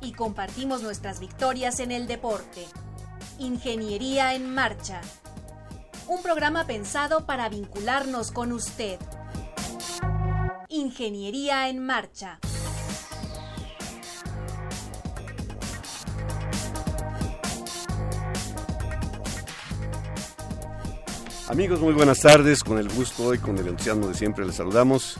Y compartimos nuestras victorias en el deporte. Ingeniería en Marcha. Un programa pensado para vincularnos con usted. Ingeniería en Marcha. Amigos, muy buenas tardes. Con el gusto hoy, con el entusiasmo de siempre, les saludamos.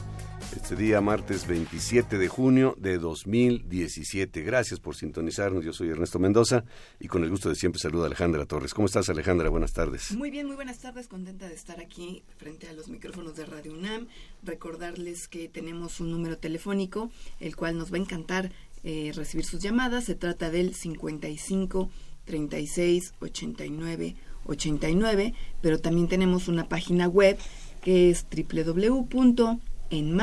Este día, martes 27 de junio de 2017. Gracias por sintonizarnos. Yo soy Ernesto Mendoza y con el gusto de siempre saludo a Alejandra Torres. ¿Cómo estás, Alejandra? Buenas tardes. Muy bien, muy buenas tardes. Contenta de estar aquí frente a los micrófonos de Radio UNAM. Recordarles que tenemos un número telefónico, el cual nos va a encantar eh, recibir sus llamadas. Se trata del 55 36 89 89, pero también tenemos una página web que es www.enmarcha.unam.mx. En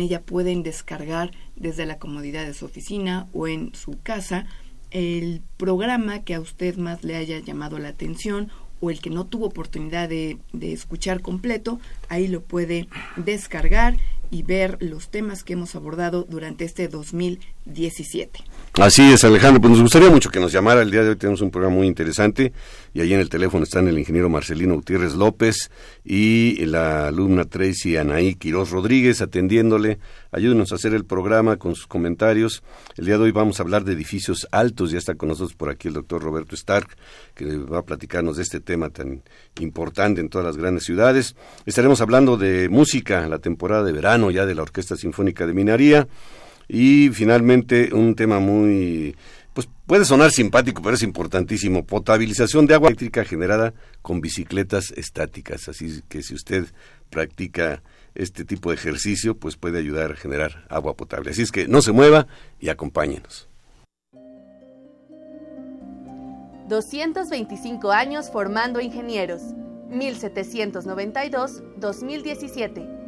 ella pueden descargar desde la comodidad de su oficina o en su casa el programa que a usted más le haya llamado la atención o el que no tuvo oportunidad de, de escuchar completo, ahí lo puede descargar y ver los temas que hemos abordado durante este 2017. Así es, Alejandro. Pues nos gustaría mucho que nos llamara. El día de hoy tenemos un programa muy interesante y ahí en el teléfono están el ingeniero Marcelino Gutiérrez López y la alumna Tracy Anaí Quiroz Rodríguez atendiéndole. Ayúdenos a hacer el programa con sus comentarios. El día de hoy vamos a hablar de edificios altos. Ya está con nosotros por aquí el doctor Roberto Stark, que va a platicarnos de este tema tan importante en todas las grandes ciudades. Estaremos hablando de música, la temporada de verano ya de la Orquesta Sinfónica de Minaría. Y finalmente un tema muy, pues puede sonar simpático, pero es importantísimo, potabilización de agua eléctrica generada con bicicletas estáticas. Así que si usted practica este tipo de ejercicio, pues puede ayudar a generar agua potable. Así es que no se mueva y acompáñenos. 225 años formando ingenieros. 1792-2017.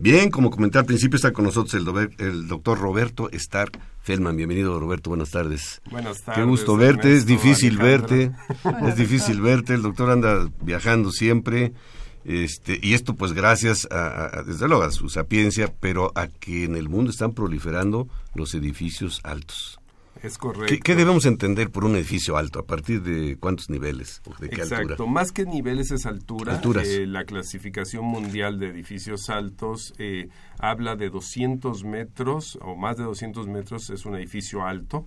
Bien, como comenté al principio, está con nosotros el, el doctor Roberto Stark Feldman. Bienvenido, Roberto, buenas tardes. Buenas tardes. Qué gusto verte, es difícil verte, es difícil verte, el doctor anda viajando siempre. Este, y esto pues gracias a, desde luego a su sapiencia, pero a que en el mundo están proliferando los edificios altos. Es correcto. ¿Qué, debemos entender por un edificio alto? ¿A partir de cuántos niveles? ¿De qué Exacto. Más que niveles es altura. Eh, la clasificación mundial de edificios altos eh, habla de 200 metros o más de 200 metros es un edificio alto.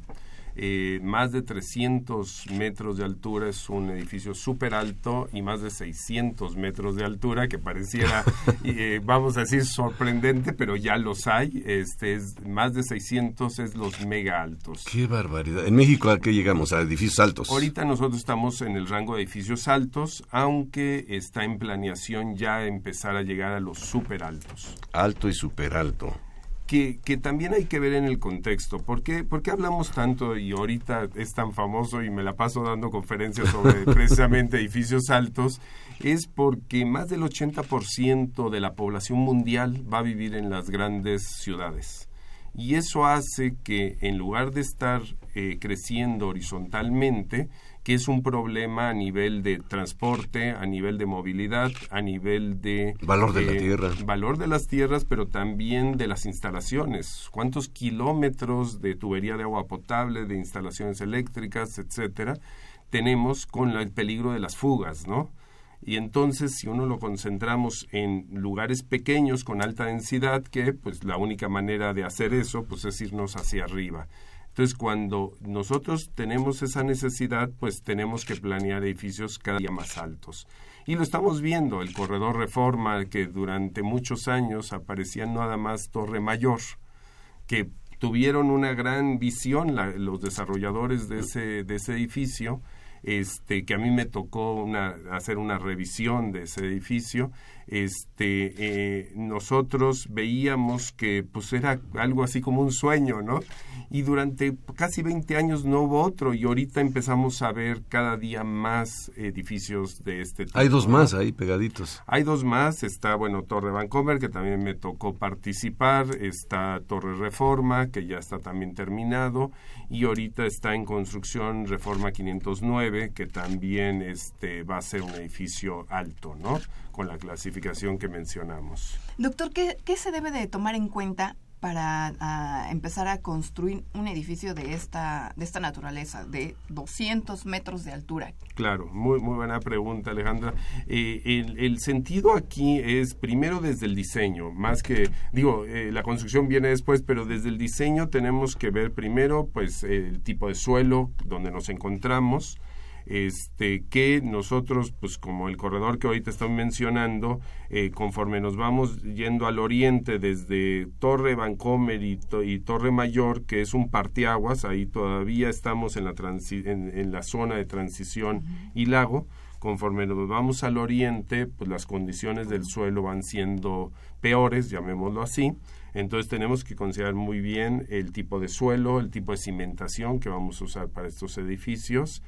Eh, más de 300 metros de altura es un edificio súper alto y más de 600 metros de altura que pareciera, eh, vamos a decir, sorprendente, pero ya los hay. Este es más de 600 es los mega altos. Qué barbaridad. En México a qué llegamos a edificios altos. Ahorita nosotros estamos en el rango de edificios altos, aunque está en planeación ya empezar a llegar a los súper altos. Alto y súper alto que, que, también hay que ver en el contexto. ¿Por qué, ¿Por qué hablamos tanto y ahorita es tan famoso y me la paso dando conferencias sobre precisamente edificios altos? Es porque más del 80% de la población mundial va a vivir en las grandes ciudades. Y eso hace que en lugar de estar eh, creciendo horizontalmente, que es un problema a nivel de transporte, a nivel de movilidad, a nivel de... Valor de la tierra. Valor de las tierras, pero también de las instalaciones. ¿Cuántos kilómetros de tubería de agua potable, de instalaciones eléctricas, etcétera, tenemos con el peligro de las fugas, ¿no? y entonces si uno lo concentramos en lugares pequeños con alta densidad que pues la única manera de hacer eso pues es irnos hacia arriba Entonces, cuando nosotros tenemos esa necesidad, pues tenemos que planear edificios cada día más altos. Y lo estamos viendo, el corredor Reforma, que durante muchos años aparecía nada más Torre Mayor, que tuvieron una gran visión los desarrolladores de ese, de ese edificio, este, que a mí me tocó una, hacer una revisión de ese edificio este, eh, nosotros veíamos que pues era algo así como un sueño, ¿no? Y durante casi 20 años no hubo otro y ahorita empezamos a ver cada día más edificios de este tipo. Hay dos más ahí pegaditos. Hay dos más, está, bueno, Torre Vancomer, que también me tocó participar, está Torre Reforma, que ya está también terminado, y ahorita está en construcción Reforma 509, que también este, va a ser un edificio alto, ¿no? con la clasificación que mencionamos. Doctor, ¿qué, se debe de tomar en cuenta para empezar a construir un edificio de esta, de esta naturaleza, de 200 metros de altura? Claro, muy, muy buena pregunta, Alejandra. Eh, el, sentido aquí es primero desde el diseño, más que, digo, eh, la construcción viene después, pero desde el diseño tenemos que ver primero, pues, el tipo de suelo donde nos encontramos, este, que nosotros, pues como el corredor que ahorita estamos mencionando, eh, conforme nos vamos yendo al oriente desde Torre Vancomer y, Torre Mayor, que es un parteaguas, ahí todavía estamos en la, en, la zona de transición y lago, conforme nos vamos al oriente, pues las condiciones del suelo van siendo peores, llamémoslo así. Entonces tenemos que considerar muy bien el tipo de suelo, el tipo de cimentación que vamos a usar para estos edificios,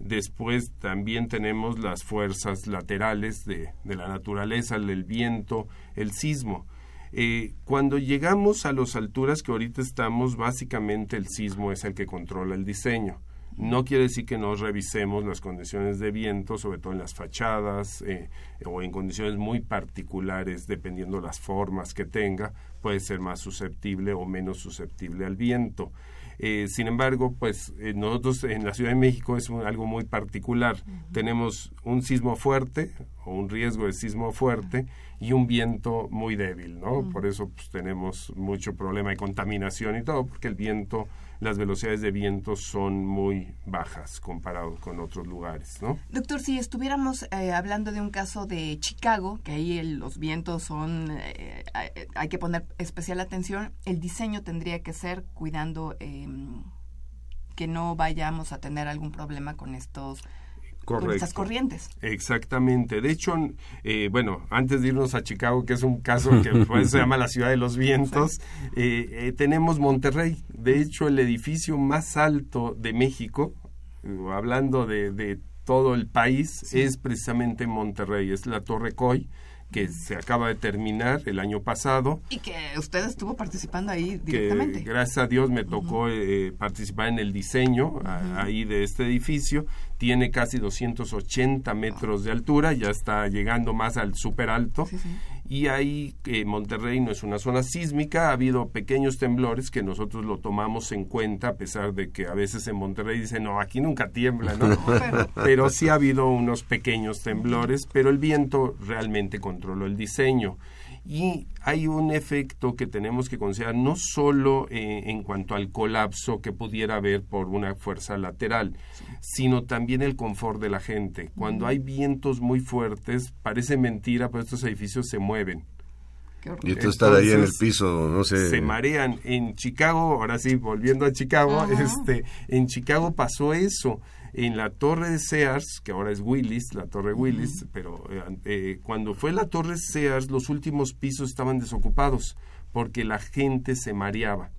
Después también tenemos las fuerzas laterales de, la naturaleza, el viento, el sismo. Eh, cuando llegamos a las alturas que ahorita estamos, básicamente el sismo es el que controla el diseño. No quiere decir que no revisemos las condiciones de viento, sobre todo en las fachadas eh, o en condiciones muy particulares, dependiendo las formas que tenga, puede ser más susceptible o menos susceptible al viento. Eh, sin embargo, pues eh, nosotros en la Ciudad de México es algo muy particular. Tenemos un sismo fuerte o un riesgo de sismo fuerte y un viento muy débil, ¿no? Por eso pues, tenemos mucho problema de contaminación y todo, porque el viento las velocidades de viento son muy bajas comparado con otros lugares, ¿no? Doctor, si estuviéramos eh, hablando de un caso de Chicago, que ahí los vientos son, eh, hay que poner especial atención, el diseño tendría que ser cuidando em, que no vayamos a tener algún problema con estos Correcto. corrientes. Exactamente. De hecho, eh, bueno, antes de irnos a Chicago, que es un caso que se llama la ciudad de los vientos, eh, eh, tenemos Monterrey. De hecho, el edificio más alto de México, hablando de, todo el país, es precisamente Monterrey, es la Torre Coy que se acaba de terminar el año pasado. Y que usted estuvo participando ahí directamente. gracias a Dios me tocó eh, participar en el diseño ahí de este edificio. Tiene casi 280 metros de altura, ya está llegando más al super alto. Sí, sí y ahí eh, Monterrey no es una zona sísmica, ha habido pequeños temblores que nosotros lo tomamos en cuenta, a pesar de que a veces en Monterrey dicen, no, aquí nunca tiembla, ¿no? pero sí ha habido unos pequeños temblores, pero el viento realmente controló el diseño. Y hay un efecto que tenemos que considerar no solo eh, en cuanto al colapso que pudiera haber por una fuerza lateral, sino también el confort de la gente. Cuando hay vientos muy fuertes, parece mentira, pero estos edificios se mueven. Y tú estar ahí en el piso, no sé. Se marean. En Chicago, ahora sí, volviendo a Chicago, este, en Chicago pasó eso en la torre de Sears, que ahora es Willis, la torre Willis, pero eh, eh, cuando fue la torre Sears, los últimos pisos estaban desocupados porque la gente se mareaba.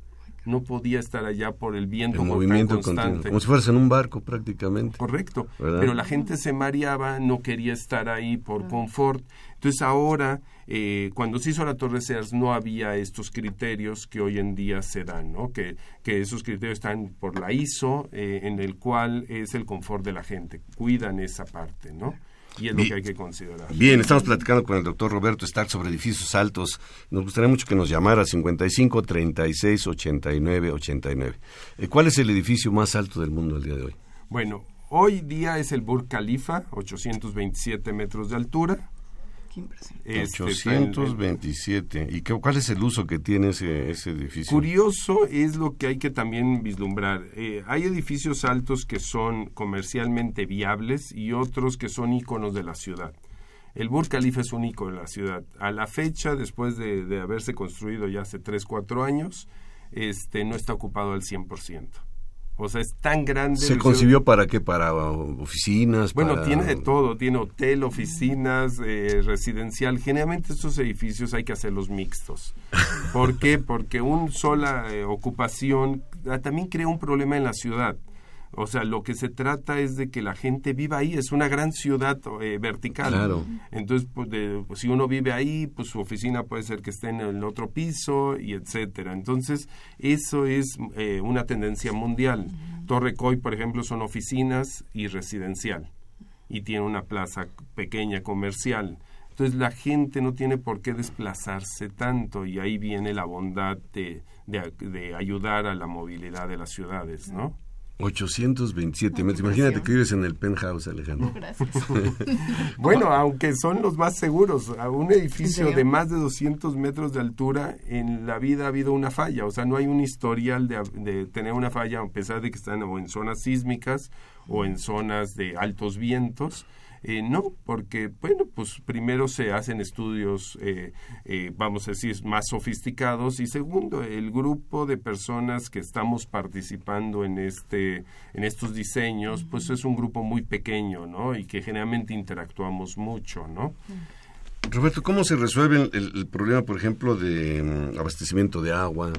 No podía estar allá por el viento movimiento constante. Como si fueras en un barco prácticamente. Correcto. Pero la gente se mareaba, no quería estar ahí por confort. Entonces ahora eh, cuando se hizo la Torre Sears no había estos criterios que hoy en día se dan, ¿no? que, que esos criterios están por la ISO, eh, en el cual es el confort de la gente, cuidan esa parte, ¿no? Y es lo que hay que considerar. Bien, estamos platicando con el doctor Roberto Stark sobre edificios altos. Nos gustaría mucho que nos llamara 55 36 89 89. ¿Cuál es el edificio más alto del mundo el día de hoy? Bueno, hoy día es el Burj Khalifa, 827 metros de altura Qué impresión. Este, 827. ¿Y qué, cuál es el uso que tiene ese, ese edificio? Curioso es lo que hay que también vislumbrar. Eh, hay edificios altos que son comercialmente viables y otros que son íconos de la ciudad. El Burj Khalifa es un ícono de la ciudad. A la fecha, después de, de haberse construido ya hace 3, 4 años, este, no está ocupado al 100%. O sea, es tan grande. ¿Se concibió para qué? ¿Para oficinas? Bueno, para- tiene de todo, tiene hotel, oficinas, eh, residencial. Generalmente estos edificios hay que hacerlos mixtos. ¿Por qué? Porque una sola eh, ocupación ah, también crea un problema en la ciudad. O sea, lo que se trata es de que la gente viva ahí. Es una gran ciudad eh, vertical. Claro. Entonces, pues, de- pues, si uno vive ahí, pues su oficina puede ser que esté en el otro piso y etcétera. Entonces, eso es eh, una tendencia mundial. Torre Coy, por ejemplo, son oficinas y residencial y tiene una plaza pequeña comercial. Entonces la gente no tiene por qué desplazarse tanto y ahí viene la bondad de, de, de ayudar a la movilidad de las ciudades, ¿no? 827 metros. Imagínate que vives en el penthouse, Alejandro. Gracias. Bueno, aunque son los más seguros, a un edificio de más de 200 metros de altura, en la vida ha habido una falla, o sea, no hay un historial de, de tener una falla a pesar de que están o en zonas sísmicas o en zonas de altos vientos. Eh, no, porque, bueno, pues primero se hacen estudios, eh, eh, vamos a decir, más sofisticados y segundo, el grupo de personas que estamos participando en, este, en estos diseños, pues es un grupo muy pequeño, ¿no? Y que generalmente interactuamos mucho, ¿no? Roberto, ¿cómo se resuelve el, el problema, por ejemplo, de mm, abastecimiento de agua,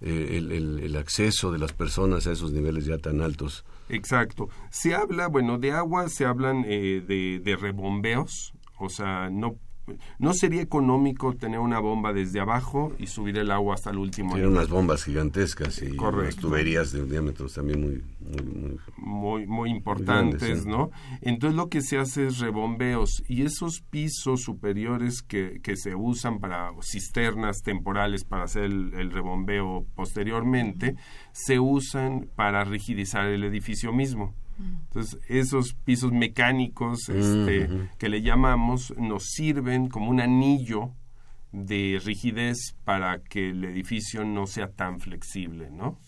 eh, el, el- el acceso de las personas a esos niveles ya tan altos? Exacto. Se habla, bueno, de agua se hablan eh, de, de rebombeos, o sea, no, no sería económico tener una bomba desde abajo y subir el agua hasta el último Tienen unas bombas gigantescas y unas tuberías de diámetros también muy... muy, muy- muy, muy importantes, grandes, sí. ¿no? Entonces lo que se hace es rebombeos y esos pisos superiores que, que se usan para cisternas temporales para hacer el, el rebombeo posteriormente, se usan para rigidizar el edificio mismo. Entonces, esos pisos mecánicos este, Ujú. que le llamamos nos sirven como un anillo de rigidez para que el edificio no sea tan flexible, ¿no?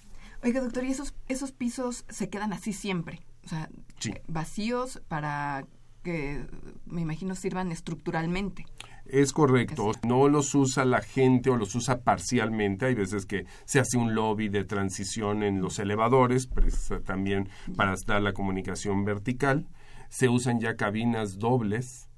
Oiga, doctor, ¿y esos, esos pisos se quedan así siempre? O sea, Sí. eh, vacíos para que, me imagino, sirvan estructuralmente. Es correcto, no los usa la gente o los usa parcialmente. Hay veces que se hace un lobby de transición en los elevadores, precisa- también para dar la comunicación vertical. Se usan ya cabinas dobles,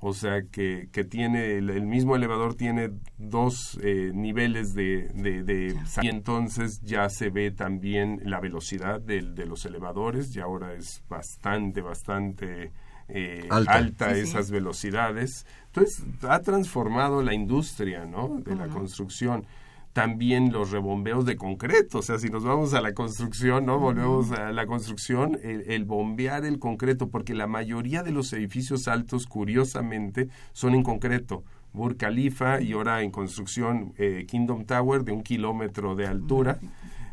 o sea que, que tiene el, el mismo elevador tiene dos eh, niveles de, de, de- y entonces ya se ve también la velocidad del- de, los elevadores y ahora es bastante, bastante eh, Alta. alta Sí, sí. esas velocidades. Entonces, ha transformado la industria, ¿no? De la construcción. También los rebombeos de concreto, o sea, si nos vamos a la construcción, ¿no? Volvemos a la construcción, el, el bombear el concreto, porque la mayoría de los edificios altos, curiosamente, son en concreto. Burj Khalifa y ahora en construcción eh, Kingdom Tower de un kilómetro de altura.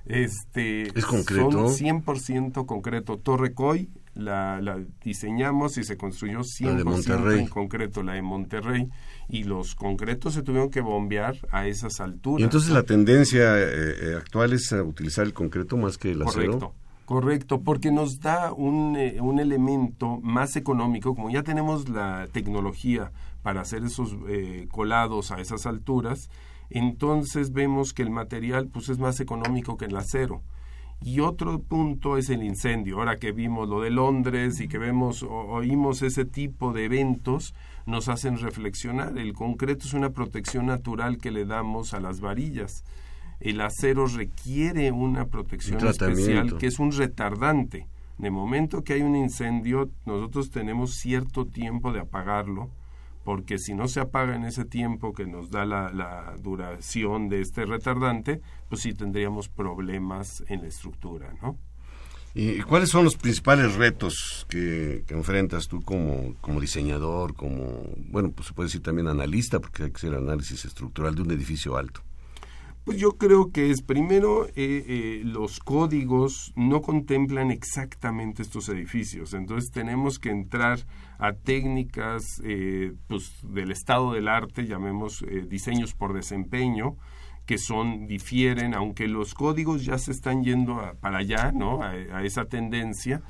Este, ¿Es concreto? Son 100% concreto. Torre Coy la, la diseñamos y se construyó 100% de Monterrey. en concreto, la de Monterrey. Y los concretos se tuvieron que bombear a esas alturas. Y entonces la tendencia eh, eh, actual es a utilizar el concreto más que el acero. Correcto. Correcto, porque nos da un, eh, un elemento más económico, como ya tenemos la tecnología para hacer esos eh, colados a esas alturas, entonces vemos que el material pues es más económico que el acero. Y otro punto es el incendio. Ahora que vimos lo de Londres y que vemos o, oímos ese tipo de eventos, nos hacen reflexionar. El concreto es una protección natural que le damos a las varillas. El acero requiere una protección especial que es un retardante. De momento que hay un incendio, nosotros tenemos cierto tiempo de apagarlo, porque si no se apaga en ese tiempo que nos da la, la duración de este retardante, pues sí tendríamos problemas en la estructura, ¿no? ¿Y cuáles son los principales retos que, que enfrentas tú como, como diseñador, como, bueno, pues se puede decir también analista, porque hay que hacer análisis estructural de un edificio alto? Pues yo creo que es primero eh, eh, los códigos no contemplan exactamente estos edificios, entonces tenemos que entrar a técnicas eh, pues, del estado del arte, llamemos diseños por desempeño, que son difieren, aunque los códigos ya se están yendo para allá, ¿no? a esa tendencia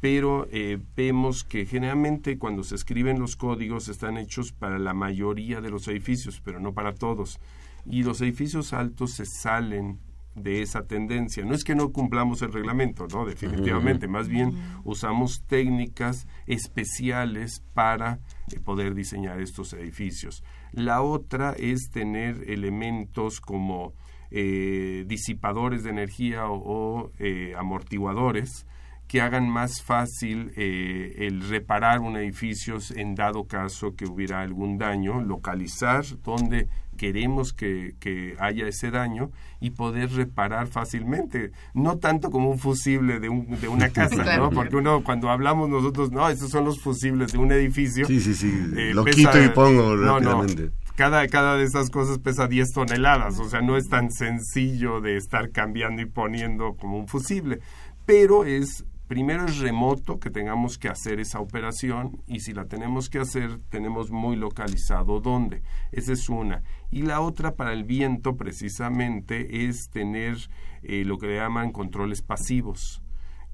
pero eh, vemos que generalmente cuando se escriben los códigos están hechos para la mayoría de los edificios, pero no para todos. Y los edificios altos se salen de esa tendencia. No es que no cumplamos el reglamento, no, definitivamente, más bien usamos técnicas especiales para eh, poder diseñar estos edificios. La otra es tener elementos como eh, disipadores de energía o, amortiguadores que hagan más fácil eh, el reparar un edificio en dado caso que hubiera algún daño, localizar dónde queremos que, haya ese daño y poder reparar fácilmente, no tanto como un fusible de, un, de una casa, ¿no? Porque uno cuando hablamos nosotros, no, esos son los fusibles de un edificio. Sí, sí, sí, eh, lo quito y pongo rápidamente. cada, cada de esas cosas pesa 10 toneladas, o sea, no es tan sencillo de estar cambiando y poniendo como un fusible, pero es primero es remoto que tengamos que hacer esa operación y si la tenemos que hacer tenemos muy localizado dónde. Esa es una. Y la otra para el viento precisamente es tener eh, lo que le llaman controles pasivos,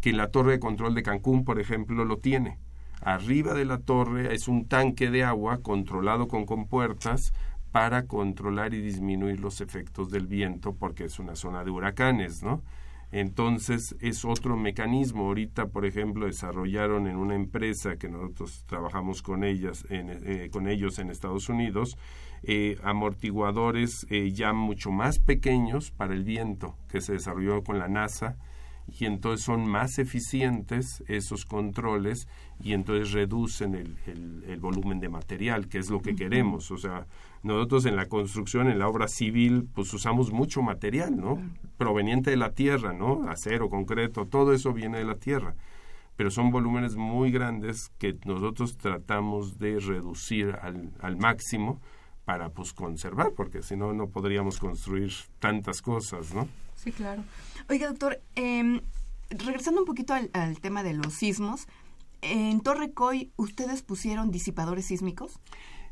que la torre de control de Cancún, por ejemplo, lo tiene. Arriba de la torre es un tanque de agua controlado con compuertas para controlar y disminuir los efectos del viento porque es una zona de huracanes, ¿no? Entonces es otro mecanismo. Ahorita, por ejemplo, desarrollaron en una empresa que nosotros trabajamos con ellas, eh, con ellos en Estados Unidos, eh, amortiguadores eh, ya mucho más pequeños para el viento que se desarrolló con la NASA y entonces son más eficientes esos controles y entonces reducen el, el, volumen de material, que es lo que queremos. O sea, nosotros en la construcción, en la obra civil, pues usamos mucho material, ¿no? Proveniente de la tierra, ¿no? Acero, concreto, todo eso viene de la tierra. Pero son volúmenes muy grandes que nosotros tratamos de reducir al, al máximo para pues conservar, porque si no, no podríamos construir tantas cosas, ¿no? Sí, claro. Oiga, doctor, eh, regresando un poquito al, tema de los sismos, ¿en Torre Coy ustedes pusieron disipadores sísmicos?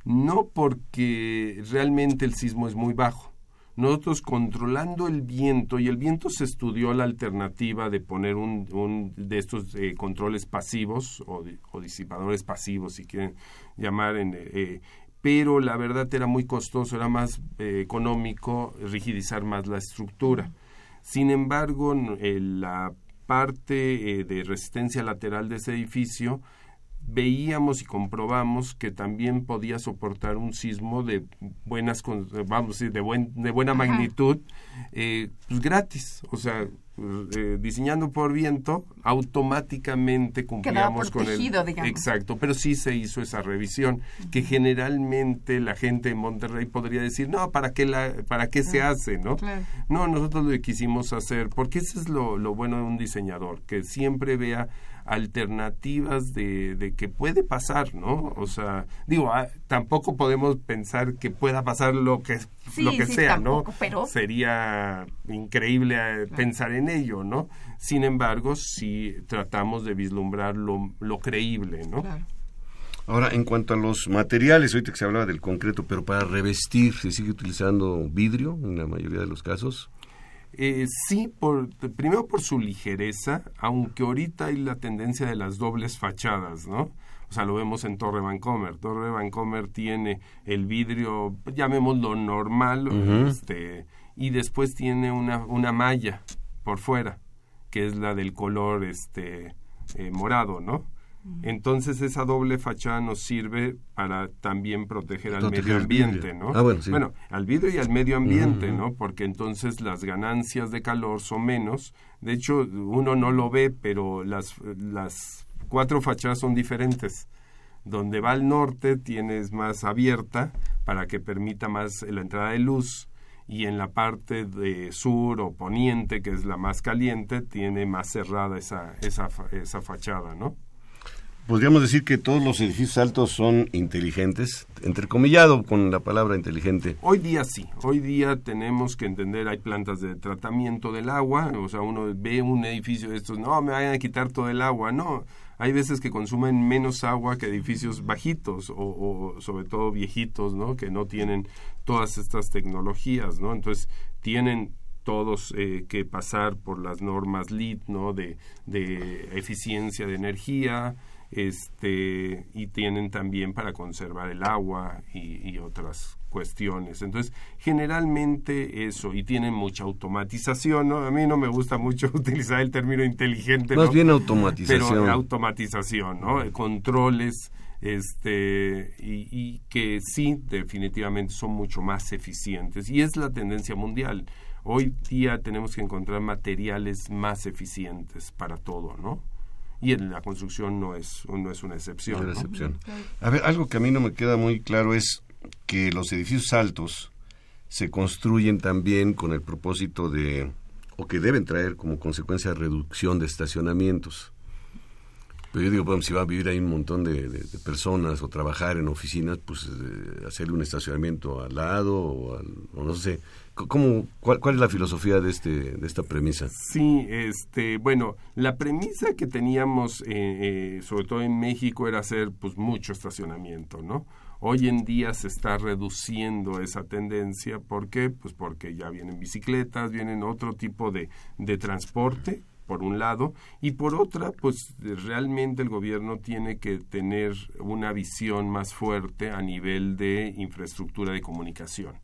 No, porque realmente el sismo es muy bajo. Nosotros controlando el viento, y el viento se estudió la alternativa de poner un, un de estos eh, controles pasivos o, disipadores pasivos, si quieren llamar, en, eh, pero la verdad era muy costoso, era más eh, económico rigidizar más la estructura. Sin embargo, la parte eh, de resistencia lateral de ese edificio veíamos y comprobamos que también podía soportar un sismo de buenas vamos de buen de buena magnitud eh, pues gratis o sea eh, diseñando por viento, automáticamente cumplíamos con el... Exacto, pero sí se hizo esa revisión, que generalmente la gente en Monterrey podría decir, no, ¿para qué, la, para qué se hace? ¿no? no, nosotros lo quisimos hacer, porque eso es lo, lo bueno de un diseñador, que siempre vea alternativas de, de que puede pasar, ¿no? O sea, digo, ah, tampoco podemos pensar que pueda pasar lo que, lo que sea, ¿no? Sería increíble eh, pensar en ello, ¿no? Sin embargo, si tratamos de vislumbrar lo, lo creíble, ¿no? Ahora, en cuanto a los materiales, ahorita que se hablaba del concreto, pero para revestir, ¿se sigue utilizando vidrio en la mayoría de los casos? Eh, sí, por, primero por su ligereza, aunque ahorita hay la tendencia de las dobles fachadas, ¿no? O sea, lo vemos en Torre Vancomer. Torre Vancomer tiene el vidrio, llamémoslo normal, este, y después tiene una, una malla por fuera, que es la del color este, eh, morado, ¿no? Entonces esa doble fachada nos sirve para también proteger al medio ambiente, ¿no? Ah, bueno, sí. bueno, al vidrio y al medio ambiente, ¿no? Porque entonces las ganancias de calor son menos. De hecho, uno no lo ve, pero las, las cuatro fachadas son diferentes. Donde va al norte tienes más abierta para que permita más la entrada de luz y en la parte de sur o poniente, que es la más caliente, tiene más cerrada esa, esa, esa fachada, ¿no? Podríamos decir que todos los edificios altos son inteligentes, entrecomillado con la palabra inteligente. Hoy día sí, hoy día tenemos que entender, hay plantas de tratamiento del agua, o sea, uno ve un edificio de estos, no, me vayan a quitar todo el agua, no, hay veces que consumen menos agua que edificios bajitos o, sobre todo viejitos, ¿no? Que no tienen todas estas tecnologías, ¿no? Entonces tienen todos eh, que pasar por las normas LEED, ¿no? De, de eficiencia de energía, este, y tienen también para conservar el agua y, y, otras cuestiones. Entonces, generalmente eso, y tienen mucha automatización, ¿no? A mí no me gusta mucho utilizar el término inteligente, Más bien automatización. Pero automatización, ¿no? Controles, este, y, y que sí, definitivamente son mucho más eficientes. Y es la tendencia mundial. Hoy día tenemos que encontrar materiales más eficientes para todo, ¿no? Y en la construcción no es, no es una excepción. No es una excepción. A ver, algo que a mí no me queda muy claro es que los edificios altos se construyen también con el propósito de, o que deben traer como consecuencia reducción de estacionamientos. Pero yo digo, bueno, si va a vivir ahí un montón de, personas o trabajar en oficinas, pues eh, hacerle un estacionamiento al lado o, al, o no sé. ¿Cómo, cuál, cuál, es la filosofía de, este, de esta premisa? Sí, este, bueno, la premisa que teníamos, eh, eh, sobre todo en México, era hacer pues mucho estacionamiento, ¿no? Hoy en día se está reduciendo esa tendencia. ¿Por qué? Pues porque ya vienen bicicletas, vienen otro tipo de, de transporte por un lado, y por otra, pues realmente el gobierno tiene que tener una visión más fuerte a nivel de infraestructura de comunicación.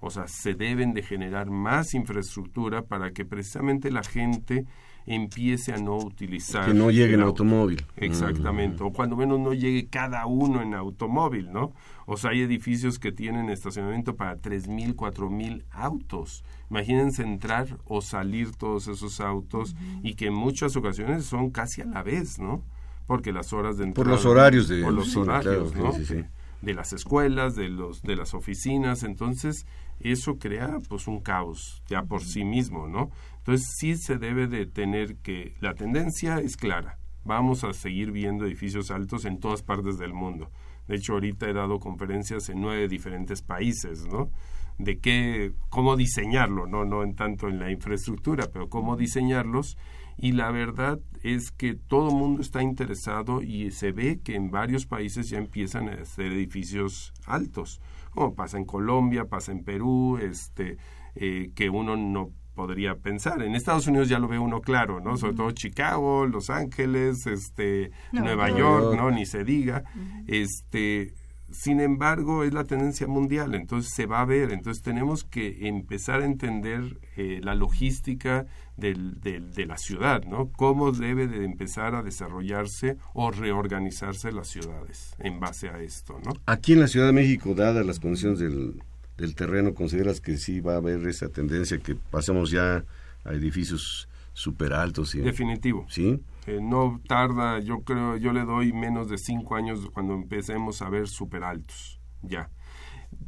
O sea, se deben de generar más infraestructura para que precisamente la gente empiece a no utilizar. Que no llegue en auto. automóvil. Exactamente. Mm. O cuando menos no llegue cada uno en automóvil, ¿no? O sea, hay edificios que tienen estacionamiento para tres mil, cuatro mil autos. Imagínense entrar o salir todos esos autos uh -huh. y que en muchas ocasiones son casi a la vez, ¿no? Porque las horas de entrada. Por los horarios de. Por los sí, horarios, claro, ¿no? Sí, sí, de las escuelas, de los de las oficinas, entonces eso crea pues un caos ya por sí mismo, ¿no? Entonces sí se debe de tener que la tendencia es clara. Vamos a seguir viendo edificios altos en todas partes del mundo. De hecho, ahorita he dado conferencias en nueve diferentes países, ¿no? De qué, cómo diseñarlo, no, no en tanto en la infraestructura, pero cómo diseñarlos. Y la verdad es que todo el mundo está interesado y se ve que en varios países ya empiezan a hacer edificios altos como pasa en Colombia, pasa en Perú, este, eh, que uno no podría pensar. En Estados Unidos ya lo ve uno claro, ¿no? Sobre todo Chicago, Los Ángeles, este, no, Nueva no, York, ¿no? Ni se diga. Uh -huh. Este, sin embargo, es la tendencia mundial, entonces se va a ver. Entonces tenemos que empezar a entender eh, la logística del, del, de la ciudad, ¿no? Cómo debe de empezar a desarrollarse o reorganizarse las ciudades en base a esto, ¿no? Aquí en la Ciudad de México, dadas las condiciones del, del terreno, ¿consideras que sí va a haber esa tendencia que pasemos ya a edificios super altos? Y, Definitivo. ¿Sí? Eh, no tarda, yo creo, yo le doy menos de cinco años cuando empecemos a ver super altos, ya.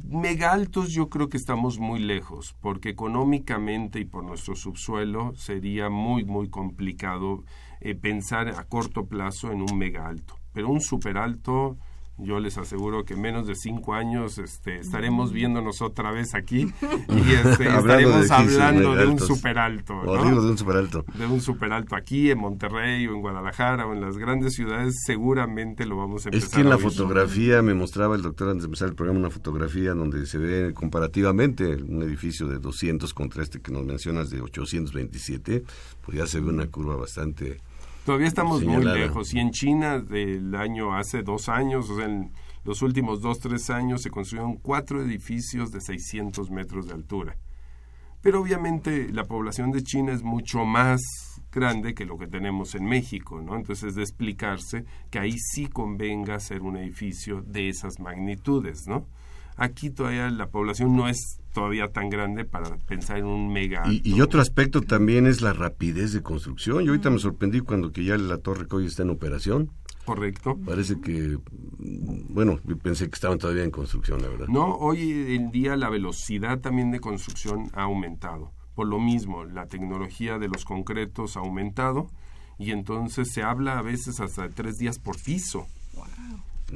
Mega altos yo creo que estamos muy lejos, porque económicamente y por nuestro subsuelo sería muy, muy complicado eh, pensar a corto plazo en un mega alto. Pero un super alto, yo les aseguro que menos de cinco años este, estaremos viéndonos otra vez aquí y este, estaremos de hablando de un super alto. digo de un super alto. De un super alto aquí en Monterrey o en Guadalajara o en las grandes ciudades seguramente lo vamos a empezar Es que en la oír. fotografía me mostraba el doctor antes de empezar el programa una fotografía donde se ve comparativamente un edificio de 200 contra este que nos mencionas de 827, pues ya se ve una curva bastante Todavía estamos señalada. muy lejos. Y en China, del año hace dos años, o sea, en los últimos dos, tres años, se construyeron cuatro edificios de 600 metros de altura. Pero obviamente la población de China es mucho más grande que lo que tenemos en México, ¿no? Entonces es de explicarse que ahí sí convenga hacer un edificio de esas magnitudes, ¿no? Aquí todavía la población no es todavía tan grande para pensar en un mega. Y, y, otro aspecto también es la rapidez de construcción. Yo ahorita me sorprendí cuando que ya la Torre Coy está en operación. Correcto. Parece que, bueno, pensé que estaban todavía en construcción, la verdad. No, hoy en día la velocidad también de construcción ha aumentado. Por lo mismo, la tecnología de los concretos ha aumentado y entonces se habla a veces hasta de tres días por piso.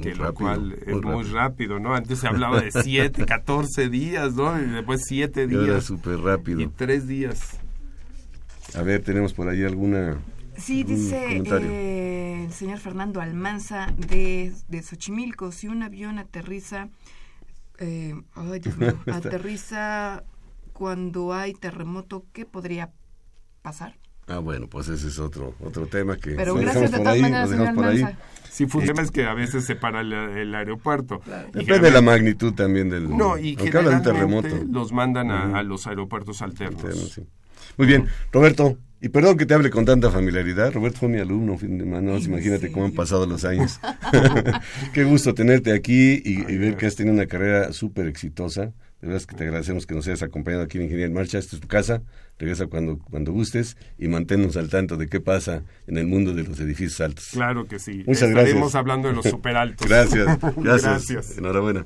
Que Muy lo rápido, cual muy es muy rápido. rápido, ¿no? Antes se hablaba de siete, 14 días, ¿no? Y después siete Y ahora días súper rápido. y tres días. A ver, tenemos por ahí alguna... Sí, algún dice comentario. eh, el señor Fernando Almanza de, de Xochimilco, si un avión aterriza, eh, ay, Dios mío, aterriza cuando hay terremoto, ¿qué podría pasar? Ah, bueno, pues ese es otro otro tema que Pero lo gracias dejamos de por todas ahí, maneras, lo señor dejamos por ahí. Sí, fue un tema es que a veces se para el, el aeropuerto. Depende de la magnitud también del... No, y generalmente terremoto. los mandan a, los aeropuertos alternos. Alterno, sí. Muy bien, Roberto, y perdón que te hable con tanta familiaridad, Roberto fue mi alumno, fin de semana, ¿En imagínate cómo han pasado los años. Qué gusto tenerte aquí y, y ver que has tenido una carrera súper exitosa. De verdad es que te agradecemos que nos hayas acompañado aquí en Ingeniería en Marcha. Esta es tu casa, regresa cuando, cuando gustes y manténnos al tanto de qué pasa en el mundo de los edificios altos. Claro que sí. Muchas Estaremos gracias. hablando de los superaltos. Gracias, gracias, Gracias. Enhorabuena.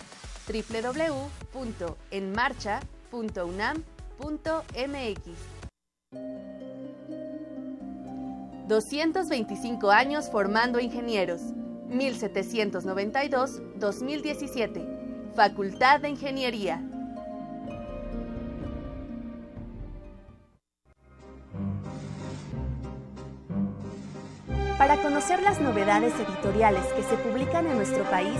www.enmarcha.unam.mx. 225 años formando ingenieros. 1792-2017. Facultad de Ingeniería. Para conocer las novedades editoriales que se publican en nuestro país,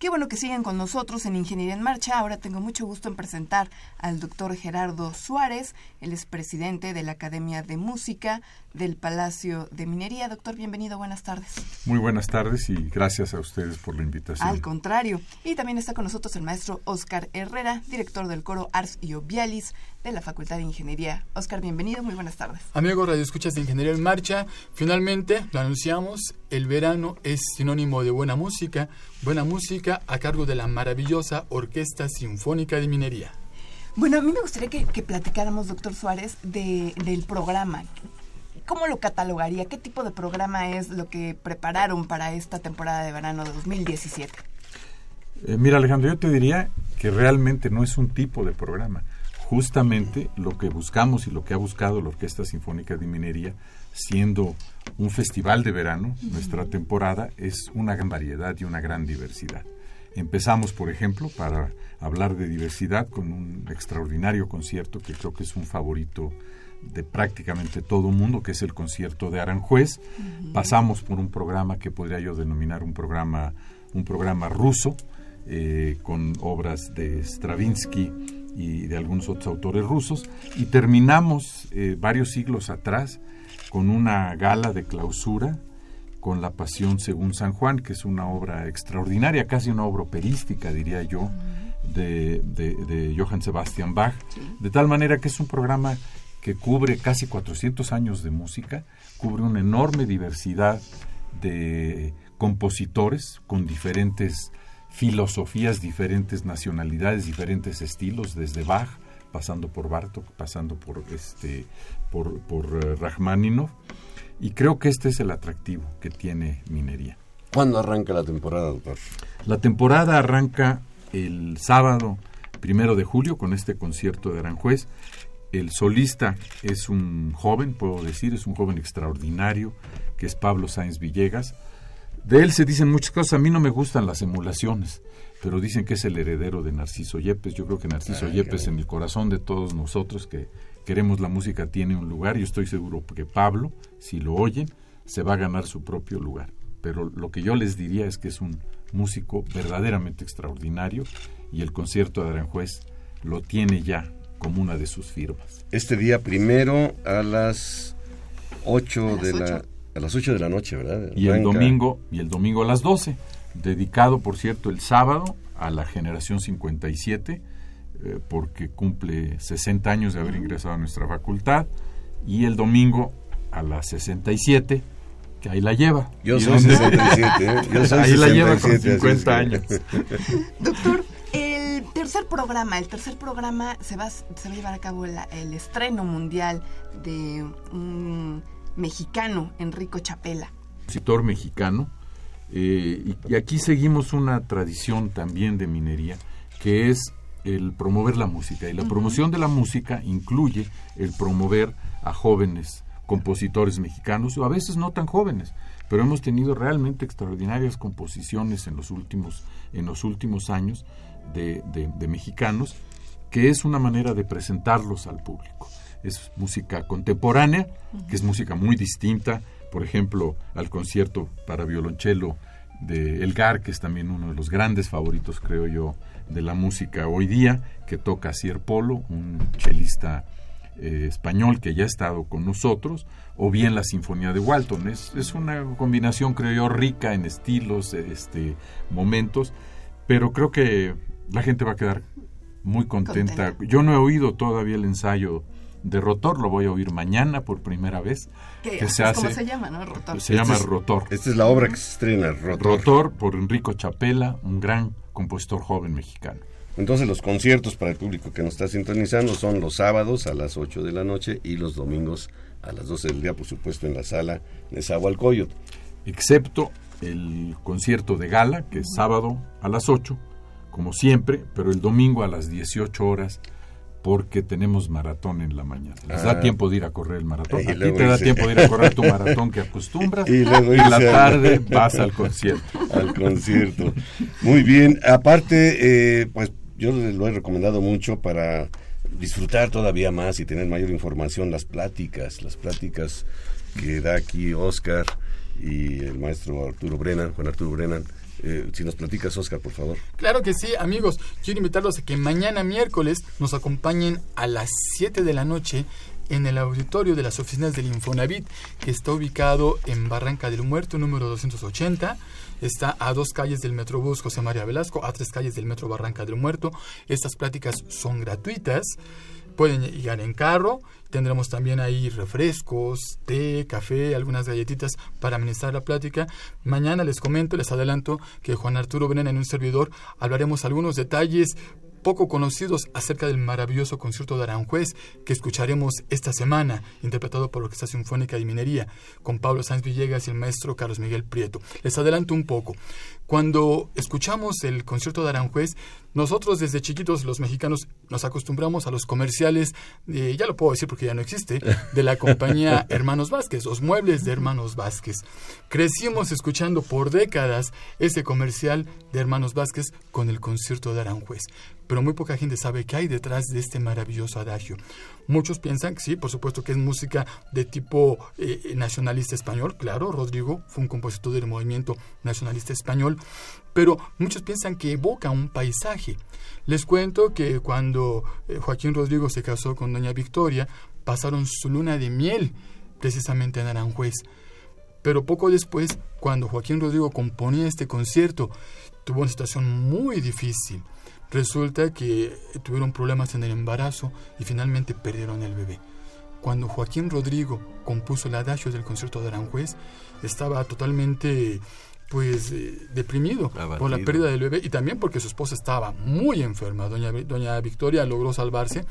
Qué bueno que siguen con nosotros en Ingeniería en Marcha. Ahora tengo mucho gusto en presentar al doctor Gerardo Suárez, él es presidente de la Academia de Música del Palacio de Minería. Doctor, bienvenido, buenas tardes. Muy buenas tardes y gracias a ustedes por la invitación. Al contrario. Y también está con nosotros el maestro Oscar Herrera, director del coro Ars y Obialis de la Facultad de Ingeniería. Oscar, bienvenido, muy buenas tardes. Amigos Radio Escuchas de Ingeniería en Marcha, finalmente lo anunciamos, el verano es sinónimo de buena música, buena música a cargo de la maravillosa Orquesta Sinfónica de Minería. Bueno, a mí me gustaría que, que platicáramos, doctor Suárez, de, del programa. ¿Cómo lo catalogaría? ¿Qué tipo de programa es lo que prepararon para esta temporada de verano de 2017? Eh, mira Alejandro, yo te diría que realmente no es un tipo de programa. Justamente lo que buscamos y lo que ha buscado la Orquesta Sinfónica de Minería, siendo un festival de verano, nuestra temporada es una gran variedad y una gran diversidad. Empezamos, por ejemplo, para hablar de diversidad con un extraordinario concierto que creo que es un favorito de prácticamente todo el mundo, que es el concierto de Aranjuez. Pasamos por un programa que podría yo denominar un programa, un programa ruso, eh, con obras de Stravinsky y de algunos otros autores rusos, y terminamos eh, varios siglos atrás con una gala de clausura con La Pasión según San Juan, que es una obra extraordinaria, casi una obra operística, diría yo, de, de, de Johann Sebastian Bach, de tal manera que es un programa que cubre casi 400 años de música, cubre una enorme diversidad de compositores con diferentes filosofías, diferentes nacionalidades, diferentes estilos, desde Bach, pasando por Bartok, pasando por este por, por uh, Rachmaninoff, y creo que este es el atractivo que tiene Minería. ¿Cuándo arranca la temporada, doctor? La temporada arranca el sábado primero de julio con este concierto de Aranjuez. El solista es un joven, puedo decir, es un joven extraordinario, que es Pablo Sáenz Villegas. De él se dicen muchas cosas. A mí no me gustan las emulaciones, pero dicen que es el heredero de Narciso Yepes. Yo creo que Narciso Yepes en el corazón de todos nosotros que queremos la música tiene un lugar y estoy seguro que Pablo, si lo oyen, se va a ganar su propio lugar. Pero lo que yo les diría es que es un músico verdaderamente extraordinario y el concierto de Aranjuez lo tiene ya como una de sus firmas. Este día primero a las 8 de la a las 8 de la noche, ¿verdad? Y el domingo y el domingo a las 12, dedicado por cierto el sábado a la generación 57 eh, porque cumple 60 años de haber ingresado a nuestra facultad y el domingo a las 67 que ahí la lleva. Yo soy 67, ¿eh? Yo soy ahí la lleva con 50 años. Doctor, el tercer programa, el tercer programa se va, se va a llevar a cabo el estreno mundial de un mexicano, Enrico Chapela. Compositor mexicano. Eh, y, aquí seguimos una tradición también de minería, que es el promover la música. Y la promoción de la música incluye el promover a jóvenes compositores mexicanos, o a veces no tan jóvenes, pero hemos tenido realmente extraordinarias composiciones en los últimos, en los últimos años de, de, mexicanos, que es una manera de presentarlos al público. Es música contemporánea, que es música muy distinta, por ejemplo, al concierto para violonchelo de Elgar, que es también uno de los grandes favoritos, creo yo, de la música hoy día, que toca Cier Polo, un chelista eh, español que ya ha estado con nosotros, o bien la Sinfonía de Walton. Es, es una combinación, creo yo, rica en estilos, este, momentos, pero creo que la gente va a quedar muy contenta. Yo no he oído todavía el ensayo de Rotor, lo voy a oír mañana por primera vez. Que se hace, ¿Cómo se llama, no? Rotor. Se llama Rotor. Esta es la obra que se estrena, Rotor. Rotor por Enrico Chapela, un gran compositor joven mexicano. Entonces los conciertos para el público que nos está sintonizando son los sábados a las 8 de la noche y los domingos a las 12 del día, por supuesto, en la sala de Zahualcoyot. Excepto el concierto de gala, que es sábado a las 8, como siempre, pero el domingo a las 18 horas, porque tenemos maratón en la mañana. Les da ah. tiempo de ir a correr el maratón. A ti te da tiempo de ir a correr tu maratón que acostumbras. y, luego la tarde vas al concierto. Al concierto. Muy bien. Aparte, eh, pues yo lo he recomendado mucho para disfrutar todavía más y tener mayor información, las pláticas, las pláticas que da aquí Oscar y el maestro Arturo Brennan, Juan Arturo Brennan. Eh, si nos platicas, Oscar, por favor. Claro que sí, amigos. Quiero invitarlos a que mañana miércoles nos acompañen a las 7 de la noche en el auditorio de las oficinas del Infonavit, que está ubicado en Barranca del Muerto, número 280 está a dos calles del Metrobús José María Velasco, a tres calles del Metro Barranca del Muerto. Estas pláticas son gratuitas. Pueden llegar en carro. Tendremos también ahí refrescos, té, café, algunas galletitas para administrar la plática. Mañana les comento, les adelanto que Juan Arturo Brennan en un servidor hablaremos algunos detalles poco conocidos acerca del maravilloso concierto de Aranjuez que escucharemos esta semana, interpretado por la Orquesta Sinfónica de Minería, con Pablo Sáenz Villegas y el maestro Carlos Miguel Prieto. Les adelanto un poco. Cuando escuchamos el concierto de Aranjuez, nosotros desde chiquitos los mexicanos nos acostumbramos a los comerciales, ya lo puedo decir porque ya no existe, de la compañía Hermanos Vázquez, los muebles de Hermanos Vázquez. Crecimos escuchando por décadas ese comercial de Hermanos Vázquez con el concierto de Aranjuez pero muy poca gente sabe qué hay detrás de este maravilloso adagio. Muchos piensan sí, por supuesto que es música de tipo eh, nacionalista español, claro, Rodrigo fue un compositor del movimiento nacionalista español, pero muchos piensan que evoca un paisaje. Les cuento que cuando eh, Joaquín Rodrigo se casó con doña Victoria, pasaron su luna de miel precisamente en Aranjuez. Pero poco después, cuando Joaquín Rodrigo componía este concierto, tuvo una situación muy difícil. Resulta que tuvieron problemas en el embarazo y finalmente perdieron el bebé. Cuando Joaquín Rodrigo compuso el adagio del concierto de Aranjuez, estaba totalmente pues eh, deprimido por la pérdida del bebé y también porque su esposa estaba muy enferma. Doña, doña Victoria logró salvarse,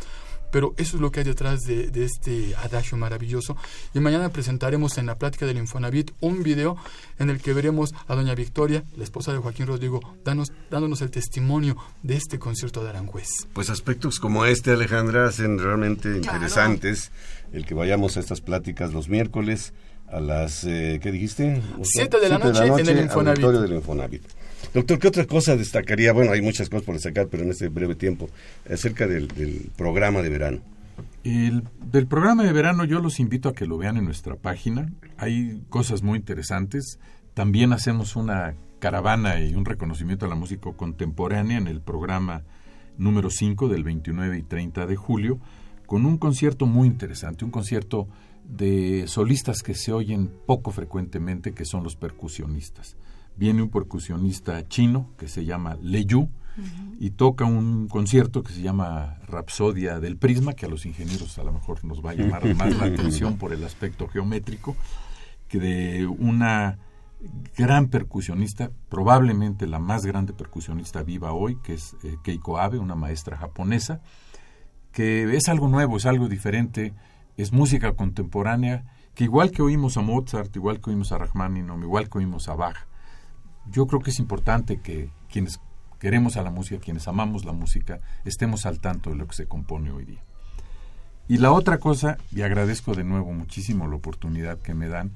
pero eso es lo que hay detrás de, este adagio maravilloso. Y mañana presentaremos en la plática del Infonavit un video en el que veremos a doña Victoria, la esposa de Joaquín Rodrigo, danos, dándonos el testimonio de este concierto de Aranjuez. Pues aspectos como este, Alejandra, hacen realmente interesantes el que vayamos a estas pláticas los miércoles a las, eh, ¿qué dijiste? Siete de la noche en el Infonavit. auditorio del Infonavit. Doctor, ¿qué otra cosa destacaría? Bueno, hay muchas cosas por destacar, pero en este breve tiempo, acerca del, programa de verano. El, del programa de verano yo los invito a que lo vean en nuestra página. Hay cosas muy interesantes. También hacemos una caravana y un reconocimiento a la música contemporánea en el programa número 5 del 29 y 30 de julio, con un concierto muy interesante, un concierto de solistas que se oyen poco frecuentemente, que son los percusionistas. Viene un percusionista chino que se llama Le Yu y toca un concierto que se llama Rapsodia del Prisma, que a los ingenieros a lo mejor nos va a llamar más la atención por el aspecto geométrico, que de una gran percusionista, probablemente la más grande percusionista viva hoy, que es eh, Keiko Abe, una maestra japonesa, que es algo nuevo, es algo diferente, es música contemporánea, que igual que oímos a Mozart, igual que oímos a Rachmaninoff, igual que oímos a Bach, yo creo que es importante que quienes queremos a la música, quienes amamos la música, estemos al tanto de lo que se compone hoy día. Y la otra cosa, y agradezco de nuevo muchísimo la oportunidad que me dan,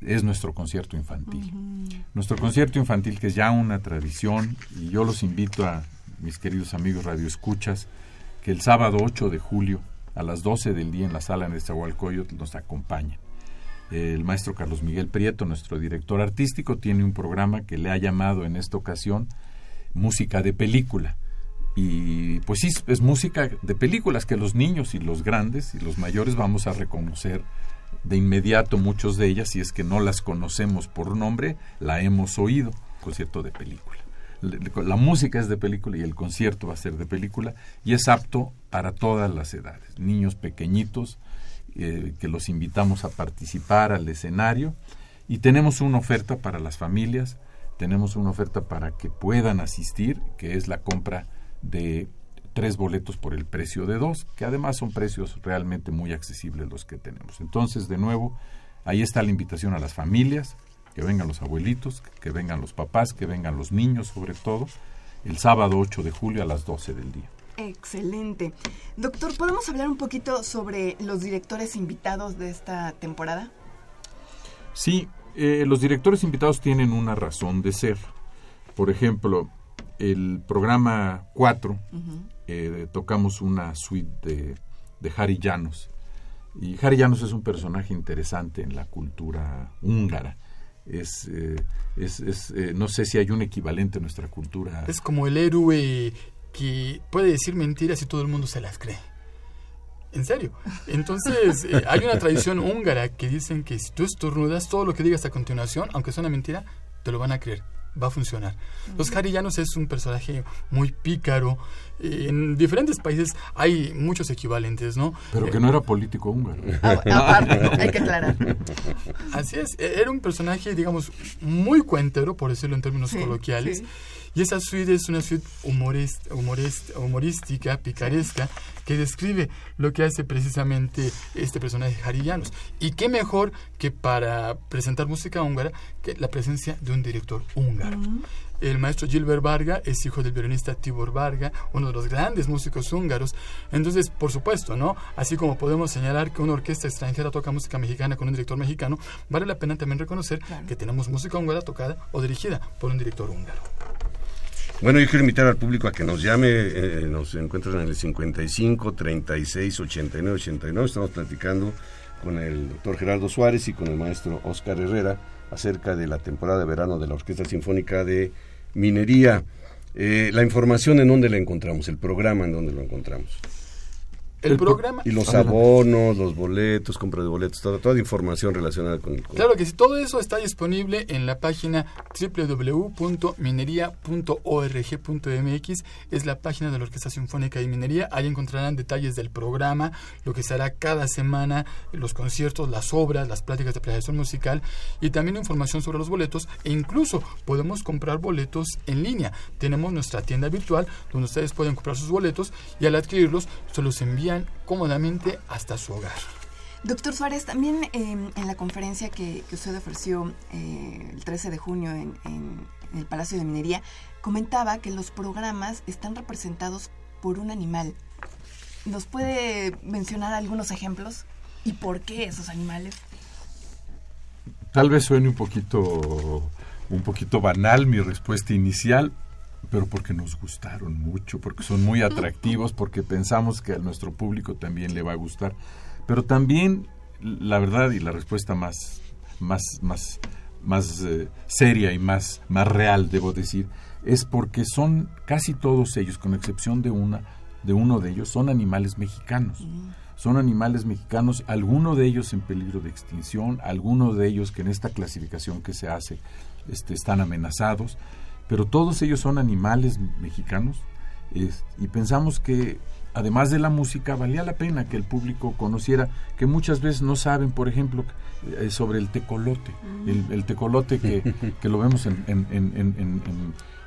es nuestro concierto infantil. Nuestro concierto infantil, que es ya una tradición, y yo los invito a mis queridos amigos radioescuchas, que el sábado 8 de julio, a las 12 del día en la sala de Zahualcoyot, nos acompañen. El maestro Carlos Miguel Prieto, nuestro director artístico, tiene un programa que le ha llamado en esta ocasión Música de Película. Y pues sí, es música de películas que los niños y los grandes y los mayores vamos a reconocer de inmediato muchos de ellas, si es que no las conocemos por nombre, la hemos oído, concierto de película. La música es de película y el concierto va a ser de película y es apto para todas las edades, niños pequeñitos eh, que los invitamos a participar al escenario y tenemos una oferta para las familias, tenemos una oferta para que puedan asistir, que es la compra de tres boletos por el precio de dos, que además son precios realmente muy accesibles los que tenemos. Entonces, de nuevo, ahí está la invitación a las familias, que vengan los abuelitos, que vengan los papás, que vengan los niños sobre todo, el sábado 8 de julio a las 12 del día. Excelente. Doctor, ¿podemos hablar un poquito sobre los directores invitados de esta temporada? Sí, eh, los directores invitados tienen una razón de ser. Por ejemplo, el programa 4 eh, tocamos una suite de, de Harry Llanos. Y Harry Llanos es un personaje interesante en la cultura húngara. Es, eh, es, eh, no sé si hay un equivalente en nuestra cultura. Es como el héroe que puede decir mentiras y todo el mundo se las cree. En serio. Entonces, hay una tradición húngara que dicen que si tú estornudas, todo lo que digas a continuación, aunque sea una mentira, te lo van a creer va a funcionar. Los Harillanos es un personaje muy pícaro. En diferentes países hay muchos equivalentes, ¿no? Pero que no era político húngaro. Ah, hay que aclarar. Así es, e-, era un personaje, digamos, muy cuentero, por decirlo en términos coloquiales. Y esa suite es una suite humorística, picaresca, que describe lo que hace precisamente este personaje Harillanos. Y qué mejor que para presentar música húngara que la presencia de un director húngaro. El maestro Gilbert Varga es hijo del violinista Tibor Varga, uno de los grandes músicos húngaros. Entonces, por supuesto, ¿no? Así como podemos señalar que una orquesta extranjera toca música mexicana con un director mexicano, vale la pena también reconocer que tenemos música húngara tocada o dirigida por un director húngaro. Bueno, yo quiero invitar al público a que nos llame, eh, nos encuentran en el 55 36 89 89. Estamos platicando con el doctor Gerardo Suárez y con el maestro Oscar Herrera acerca de la temporada de verano de la Orquesta Sinfónica de Minería. Eh, la información en dónde la encontramos, el programa en dónde lo encontramos. El, programa. Y los abonos, los boletos, compra de boletos, toda, toda información relacionada con, el Claro que sí, todo eso está disponible en la página www.minería.org.mx. Es la página de la Orquesta Sinfónica de Minería. Ahí encontrarán detalles del programa, lo que será cada semana, los conciertos, las obras, las pláticas de apreciación musical y también información sobre los boletos. E incluso podemos comprar boletos en línea. Tenemos nuestra tienda virtual donde ustedes pueden comprar sus boletos y al adquirirlos se los envían cómodamente hasta su hogar. Doctor Suárez, también em, en la conferencia que, usted ofreció eh, el 13 de junio en, el Palacio de Minería, comentaba que los programas están representados por un animal. ¿Nos puede mencionar algunos ejemplos? ¿Y por qué esos animales? tal vez suene un poquito, un poquito banal mi respuesta inicial, pero porque nos gustaron mucho, porque son muy atractivos, porque pensamos que a nuestro público también le va a gustar. Pero también, la verdad y la respuesta más, más, más, más eh, seria y más, más real, debo decir, es porque son casi todos ellos, con excepción de una, de uno de ellos, son animales mexicanos. Son animales mexicanos, algunos de ellos en peligro de extinción, algunos de ellos que en esta clasificación que se hace este, están amenazados, pero todos ellos son animales mexicanos y pensamos que además de la música, valía la pena que el público conociera, que muchas veces no saben, por ejemplo, eh, sobre el tecolote, el, tecolote que, que, lo vemos en, en, en,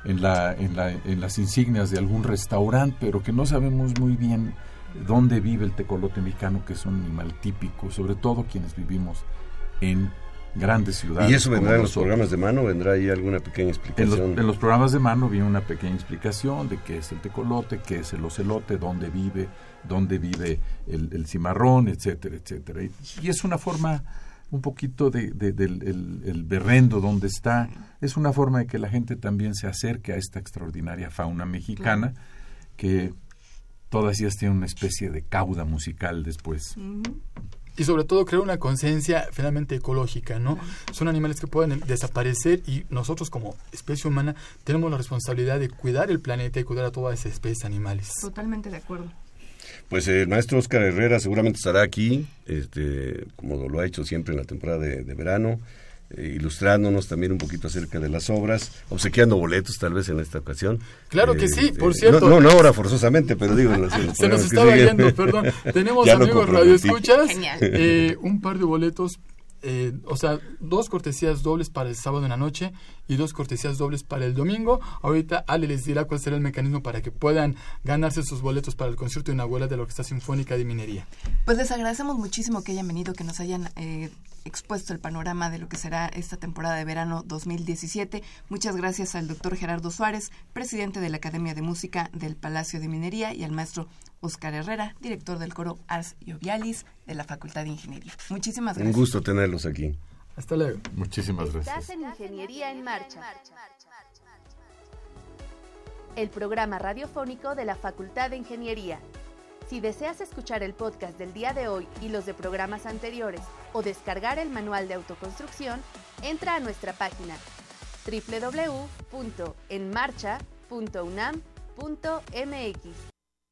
en, la, en, la, en las insignias de algún restaurante, pero que no sabemos muy bien dónde vive el tecolote mexicano, que es un animal típico, sobre todo quienes vivimos en grandes ciudades. ¿Y eso vendrá en los programas de mano? ¿Vendrá ahí alguna pequeña explicación? En los, programas de mano viene una pequeña explicación de qué es el tecolote, qué es el ocelote, dónde vive, dónde vive el, cimarrón, etcétera, etcétera. Y, es una forma un poquito de, del el, berrendo donde está, es una forma de que la gente también se acerque a esta extraordinaria fauna mexicana que todas ellas tienen una especie de cauda musical después y sobre todo crear una conciencia finalmente ecológica, ¿no? Son animales que pueden desaparecer y nosotros como especie humana tenemos la responsabilidad de cuidar el planeta y cuidar a todas esas especies animales. Totalmente de acuerdo. Pues el maestro Oscar Herrera seguramente estará aquí, este, como lo ha hecho siempre en la temporada de verano. Eh, ilustrándonos también un poquito acerca de las obras, obsequiando boletos tal vez en esta ocasión. Claro que sí, eh, por cierto. No, no, ahora forzosamente, pero digo... Se nos estaba yendo, perdón. Tenemos amigos radioescuchas, eh, un par de boletos eh, o sea, dos cortesías dobles para el sábado en la noche y dos cortesías dobles para el domingo. Ahorita Ale les dirá cuál será el mecanismo para que puedan ganarse sus boletos para el concierto inaugural de la Orquesta Sinfónica de Minería. Pues les agradecemos muchísimo que hayan venido, que nos hayan eh, expuesto el panorama de lo que será esta temporada de verano 2017. Muchas gracias al doctor Gerardo Suárez, presidente de la Academia de Música del Palacio de Minería, y al maestro Oscar Herrera, director del coro Ars Iovialis de la Facultad de Ingeniería. Muchísimas gracias. Un gusto tenerlos aquí. Hasta luego. Muchísimas gracias. Estás en Ingeniería en Marcha. El programa radiofónico de la Facultad de Ingeniería. Si deseas escuchar el podcast del día de hoy y los de programas anteriores o descargar el manual de autoconstrucción, entra a nuestra página www.enmarcha.unam.mx.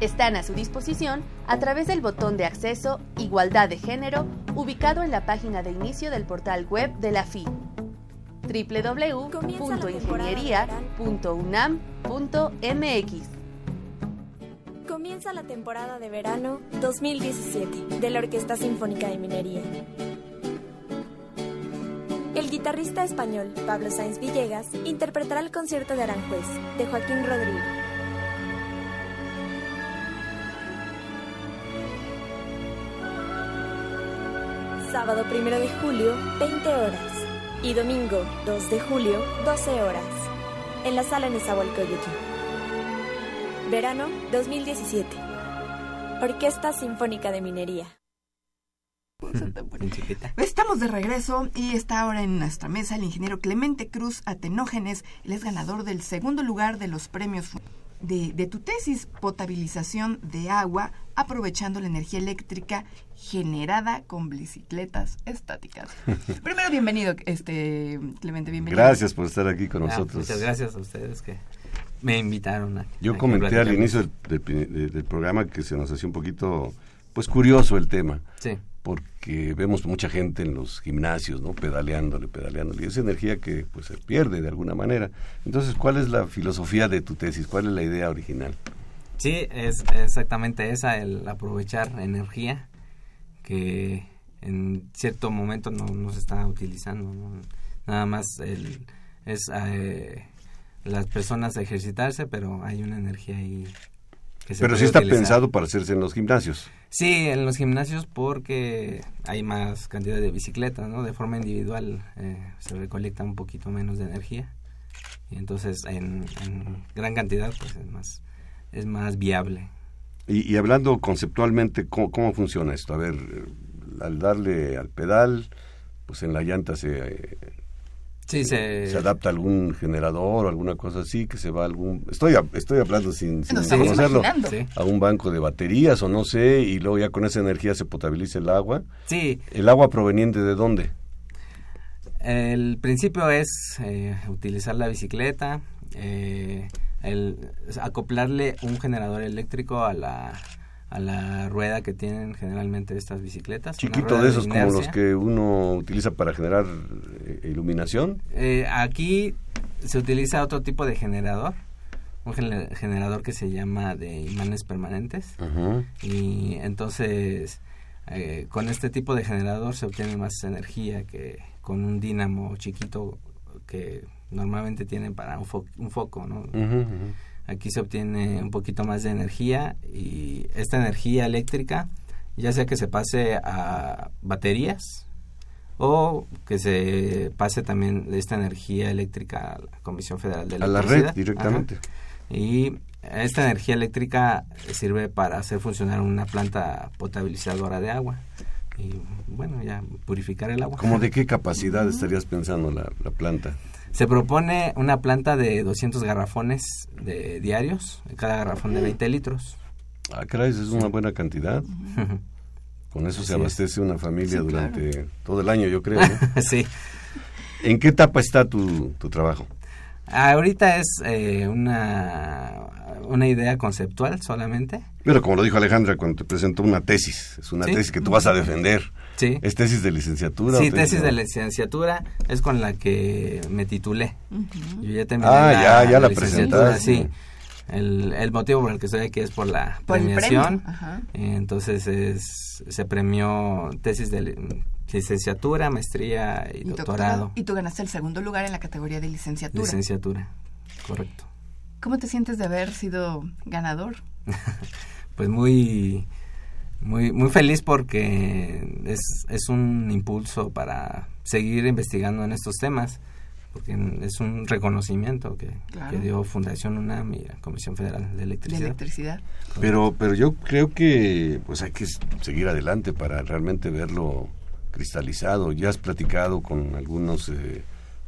Están a su disposición a través del botón de acceso Igualdad de Género ubicado en la página de inicio del portal web de la FI www.ingeniería.unam.mx Comienza la temporada de verano 2017 de la Orquesta Sinfónica de Minería. El guitarrista español Pablo Sáenz Villegas interpretará el concierto de Aranjuez de Joaquín Rodríguez sábado 1 de julio, 20 horas. Y domingo 2 de julio, 12 horas. En la sala Nezahualcóyotl. Verano 2017. Orquesta Sinfónica de Minería. Estamos de regreso y está ahora en nuestra mesa el ingeniero Clemente Cruz Atenógenes. Él es ganador del segundo lugar de los premios de, de tu tesis, potabilización de agua aprovechando la energía eléctrica generada con bicicletas estáticas. Primero, bienvenido, este Clemente, bienvenido. Gracias por estar aquí con Ah, nosotros. muchas gracias a ustedes que me invitaron. A, Yo a comenté al inicio del, del- del programa que se nos hacía un poquito, pues curioso el tema, Sí, porque vemos mucha gente en los gimnasios, ¿no? Pedaleándole, pedaleándole, y esa energía que pues se pierde de alguna manera. Entonces, ¿cuál es la filosofía de tu tesis? ¿Cuál es la idea original? sí, es exactamente esa, el aprovechar energía que en cierto momento no, no se está utilizando. ¿no? Nada más el, es eh, las personas ejercitarse, pero hay una energía ahí que se Pero puede sí está utilizar. pensado para hacerse en los gimnasios. Sí, en los gimnasios porque hay más cantidad de bicicletas, ¿no? De forma individual eh, se recolecta un poquito menos de energía y entonces en, gran cantidad pues es más es más viable. Y, y hablando conceptualmente, ¿cómo, cómo funciona esto? A ver, eh, al darle al pedal, pues en la llanta se, eh, Sí, se, se adapta algún generador o alguna cosa así, que se va a algún... Estoy, estoy hablando sin, conocerlo. Sí. A un banco de baterías o no sé, y luego ya con esa energía se potabiliza el agua. Sí, ¿El agua proveniente de dónde? el principio es eh, utilizar la bicicleta, eh, el acoplarle un generador eléctrico a la a la rueda que tienen generalmente estas bicicletas. Chiquito de esos como los que uno utiliza para generar eh, iluminación. Eh, aquí se utiliza otro tipo de generador, un gener- generador que se llama de imanes permanentes. Y entonces, eh, con este tipo de generador se obtiene más energía que con un dínamo chiquito que normalmente tienen para un, fo- un foco, ¿no? Aquí se obtiene un poquito más de energía y esta energía eléctrica, ya sea que se pase a baterías o que se pase también esta energía eléctrica a la Comisión Federal de A la Electricidad. red directamente. Ajá. Y esta energía eléctrica sirve para hacer funcionar una planta potabilizadora de agua y bueno, ya purificar el agua. ¿Cómo de qué capacidad estarías pensando la, la planta? Se propone una planta de 200 garrafones de diarios, cada garrafón de 20 litros. Ah, caray, es una buena cantidad. Con eso se es. abastece una familia Sí, durante todo el año, yo creo. ¿no? sí. ¿En qué etapa está tu, tu trabajo? Ahorita es eh, una, una idea conceptual solamente. Pero como lo dijo Alejandra cuando te presentó una tesis, es una Sí. tesis que tú vas a defender. Sí. ¿Es tesis de licenciatura? Sí, tesis de licenciatura es con la que me titulé. Yo ya terminé Ah, ya, ya la licenciatura, presentaste. Sí. El, el motivo por el que estoy aquí es por la Por el premiación. premio, ajá. Entonces es, se premió tesis de li- licenciatura, maestría y, Y doctorado. Y tú ganaste el segundo lugar en la categoría de licenciatura. Licenciatura, correcto. ¿Cómo te sientes de haber sido ganador? Pues muy, muy, muy feliz porque es, es un impulso para seguir investigando en estos temas, porque es un reconocimiento que, Claro. que dio Fundación UNAM y la Comisión Federal de De Electricidad. Pero, pero yo creo que pues hay que seguir adelante para realmente verlo cristalizado. ¿Ya has platicado con algunos, eh,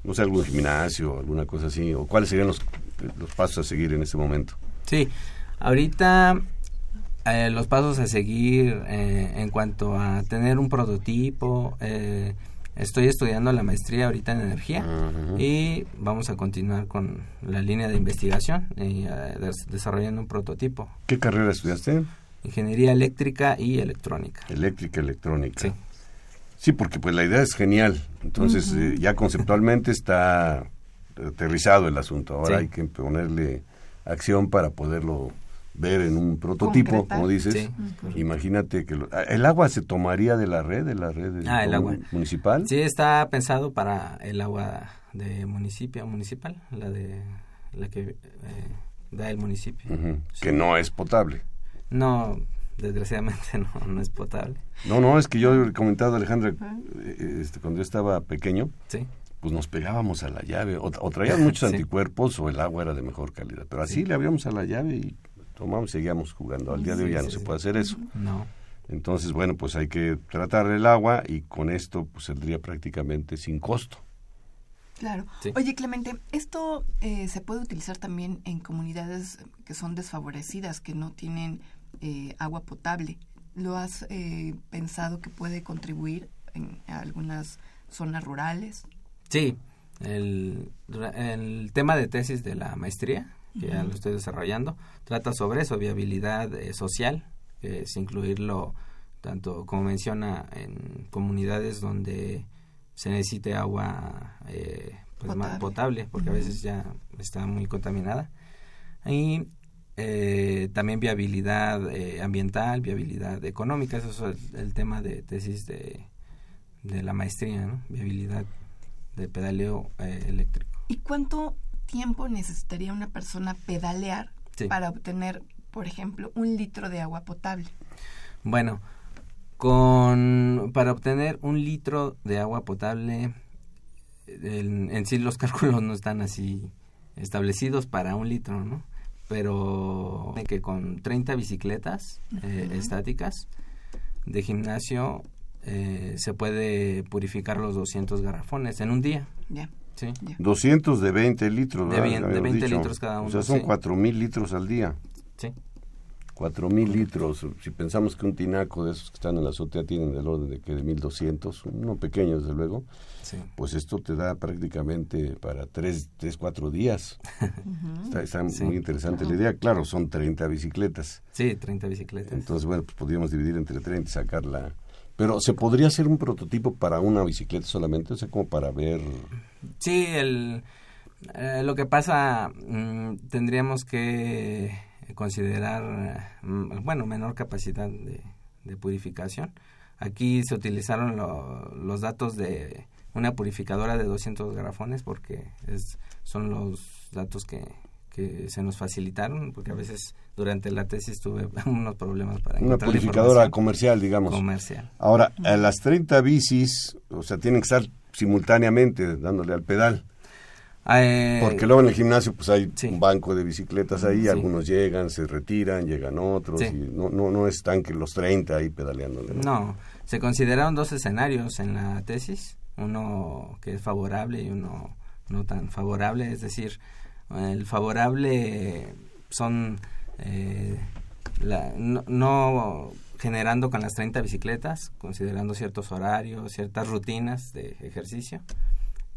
no sé, algún gimnasio, alguna cosa así? ¿O cuáles serían los, los pasos a seguir en este momento? Sí, ahorita eh, los pasos a seguir eh, en cuanto a tener un prototipo, eh, estoy estudiando la maestría ahorita en energía y vamos a continuar con la línea de investigación y eh, des- desarrollando un prototipo. ¿Qué carrera estudiaste? Ingeniería eléctrica y electrónica. Eléctrica, electrónica. Sí. Sí, porque pues la idea es genial. Entonces eh, ya conceptualmente está aterrizado el asunto. Ahora Sí. hay que ponerle acción para poderlo ver en un prototipo, Concretar. como dices. Sí, Imagínate que lo- ah, el agua se tomaría de la red, de la red de- Ah, el agua. municipal. Sí, está pensado para el agua de municipio municipal, la de la que eh, da el municipio. Sí. Que no es potable. No, desgraciadamente no, no es potable. No, no, es que yo he comentado, Alejandra, eh, este, cuando yo estaba pequeño, Sí. pues nos pegábamos a la llave, o, o traían muchos Sí. anticuerpos o el agua era de mejor calidad. Pero así Sí. le abríamos a la llave y tomamos y seguíamos jugando. Al día de hoy Sí, ya no sí, se puede hacer eso. No. Entonces, bueno, pues hay que tratar el agua y con esto pues saldría prácticamente sin costo. Claro. Sí. Oye, Clemente, esto eh, se puede utilizar también en comunidades que son desfavorecidas, que no tienen eh, agua potable. ¿Lo has eh, pensado que puede contribuir en algunas zonas rurales? Sí, el, el tema de tesis de la maestría, que ya lo estoy desarrollando, trata sobre eso, viabilidad eh, social, que es incluirlo tanto como menciona en comunidades donde se necesite agua eh, pues, más Potable. potable, porque a veces ya está muy contaminada. Y eh, también viabilidad eh, ambiental, viabilidad económica, eso es el, el tema de tesis de, de la maestría, ¿no? Viabilidad de pedaleo eh, eléctrico. ¿Y cuánto tiempo necesitaría una persona pedalear Sí. para obtener, por ejemplo, un litro de agua potable? Bueno, con para obtener un litro de agua potable, en, en sí los cálculos no están así establecidos para un litro, ¿no? Pero que con 30 bicicletas eh, estáticas de gimnasio eh, se puede purificar los 200 garrafones en un día, Ya. ¿Sí? 200 de 20 litros, De bien- de Habíamos 20 dicho. litros cada O uno, sea, son sí. 4.000 litros al día. Sí. 4.000 litros. Si pensamos que un tinaco de esos que están en la azotea tienen del orden de que de 1.200, uno pequeño desde luego, Sí. pues esto te da prácticamente para 3, tres 4 días. Está, está Sí. muy interesante la idea. Claro, son 30 bicicletas. Sí, 30 bicicletas. Entonces, bueno, pues podríamos dividir entre 30 y sacarla. Pero ¿se podría hacer un prototipo para una bicicleta solamente? O sea, como para ver... Sí, el, eh, lo que pasa, mm, tendríamos que considerar, mm, bueno, menor capacidad de, de purificación. Aquí se utilizaron lo- los datos de una purificadora de 200 grafones porque es, son los datos que, que se nos facilitaron, porque a veces durante la tesis tuve unos problemas para Una la purificadora comercial, digamos. comercial. Ahora, a las 30 bicis, o sea, tienen que estar simultáneamente dándole al pedal. Eh, Porque luego en el gimnasio pues hay Sí. un banco de bicicletas ahí, Sí. algunos llegan, se retiran, llegan otros, Sí. y no, no, no están que los 30 ahí pedaleándole. ¿no? No, se consideraron dos escenarios en la tesis, uno que es favorable y uno no tan favorable, es decir, el favorable son eh, la- no, generando con las 30 bicicletas, considerando ciertos horarios, ciertas rutinas de ejercicio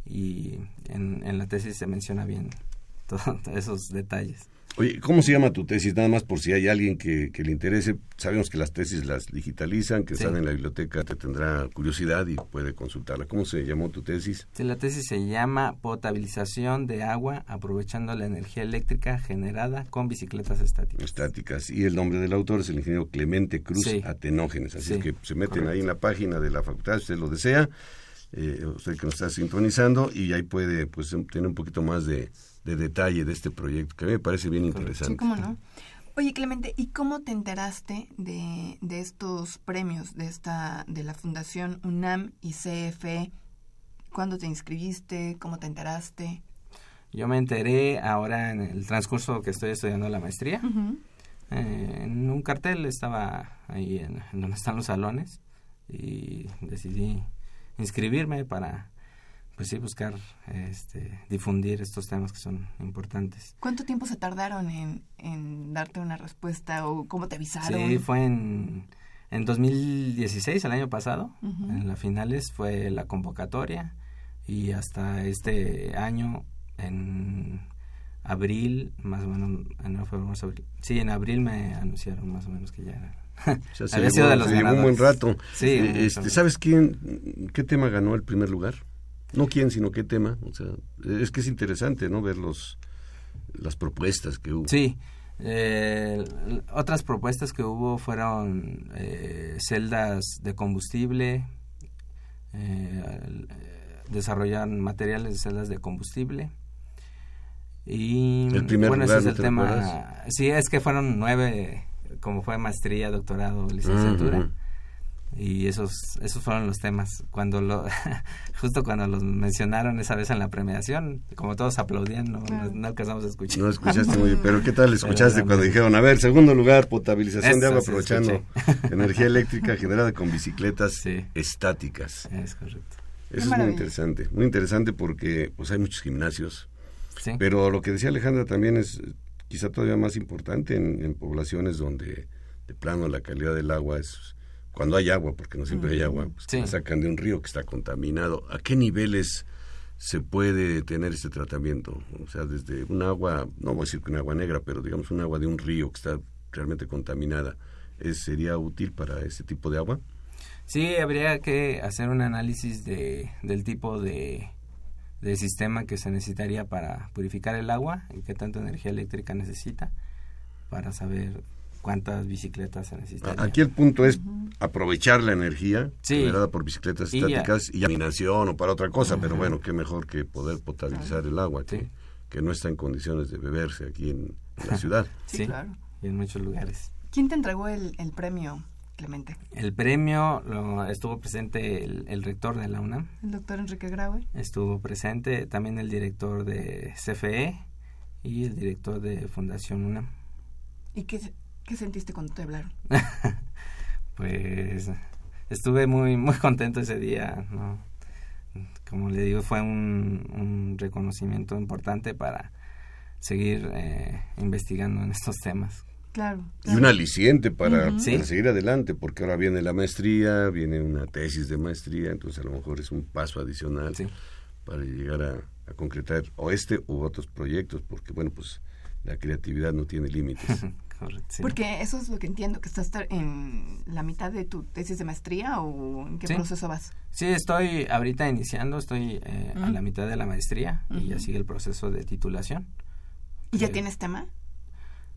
y en, en la tesis se menciona bien todos esos detalles. Oye, ¿cómo se llama tu tesis? Nada más por si hay alguien que, que le interese. Sabemos que las tesis las digitalizan, que Sí. están en la biblioteca, te tendrá curiosidad y puede consultarla. ¿Cómo se llamó tu tesis? Sí, la tesis se llama Potabilización de agua aprovechando la energía eléctrica generada con bicicletas estáticas. Estáticas. Y el nombre del autor es el ingeniero Clemente Cruz Sí. Atenógenes. Así Sí, es que se meten correcto. ahí en la página de la facultad, si usted lo desea, eh, usted que nos está sintonizando, y ahí puede pues tener un poquito más de, de detalle de este proyecto, que a mí me parece bien interesante. Sí, cómo no. Oye, Clemente, ¿y cómo te enteraste de, de estos premios de esta de la Fundación UNAM y CFE? ¿Cuándo te inscribiste? ¿Cómo te enteraste? Yo me enteré ahora en el transcurso que estoy estudiando la maestría. eh, en un cartel estaba ahí en, en donde están los salones y decidí inscribirme para pues sí buscar este difundir estos temas que son importantes. ¿Cuánto tiempo se tardaron en, en darte una respuesta o cómo te avisaron? Sí, fue en, en 2016, el año pasado. En las finales fue la convocatoria y hasta este año, en abril, más o menos, en no, febrero, abril. Sí, en abril me anunciaron más o menos que ya era. O sea, se Había llevó- sido de los se llevó un buen rato. Sí, Eh, este, ¿Sabes quién, qué tema ganó el primer lugar? No quién, sino qué tema. O sea, es que es interesante, ¿no? Ver los, las propuestas que hubo. Sí. eh, otras propuestas que hubo fueron eh, celdas de combustible, eh, desarrollar materiales de celdas de combustible. Y El primer bueno, lugar, ese ¿no es el tema. recuerdas? Sí, es que fueron nueve, como fue maestría, doctorado, licenciatura. Ujú. Y esos esos fueron los temas. Cuando lo justo cuando los mencionaron esa vez en la premiación, como todos aplaudían, no, no, no alcanzamos a escuchar. No escuchaste muy bien, pero ¿qué tal escuchaste Pero, cuando dijeron, a ver, segundo lugar, potabilización de agua aprovechando energía eléctrica generada con bicicletas Sí. estáticas? Es correcto. Eso es muy interesante, muy interesante porque pues hay muchos gimnasios, Sí. pero lo que decía Alejandra también es quizá todavía más importante en, en poblaciones donde de plano la calidad del agua es cuando hay agua, porque no siempre hay agua, pues Sí. sacan de un río que está contaminado. ¿A qué niveles se puede tener este tratamiento? O sea, desde un agua, no voy a decir que un agua negra, pero digamos un agua de un río que está realmente contaminada, ¿es, ¿sería útil para ese tipo de agua? Sí, habría que hacer un análisis de, del tipo de, de sistema que se necesitaría para purificar el agua y qué tanta energía eléctrica necesita para saber cuántas bicicletas se necesitan. Aquí el punto es aprovechar la energía Sí. generada por bicicletas Y ya. estáticas y iluminación o para otra cosa, pero bueno, qué mejor que poder potabilizar el agua, que, Sí. que no está en condiciones de beberse aquí en, en la ciudad. Sí, Sí. claro. Y en muchos lugares. ¿Quién te entregó el, el premio, Clemente? El premio lo, estuvo presente el, el rector de la UNAM, El doctor Enrique Graue. estuvo presente también el director de CFE y el director de Fundación UNAM. ¿Y qué, qué sentiste cuando te hablaron? Pues estuve muy muy contento ese día, ¿no? Como le digo, fue un, un reconocimiento importante para seguir eh, investigando en estos temas. Claro. Y un aliciente para, seguir adelante, porque ahora viene la maestría, viene una tesis de maestría, entonces a lo mejor es un paso adicional Sí. para llegar a, a concretar o este u otros proyectos, porque bueno, pues la creatividad no tiene límites. Correcto, sí. Porque eso es lo que entiendo, que estás en la mitad de tu tesis de maestría o en qué Sí. proceso vas. Sí, estoy ahorita iniciando, estoy eh, a Ujú. la mitad de la maestría y ya sigue el proceso de titulación. ¿Y ya Sí. tienes tema?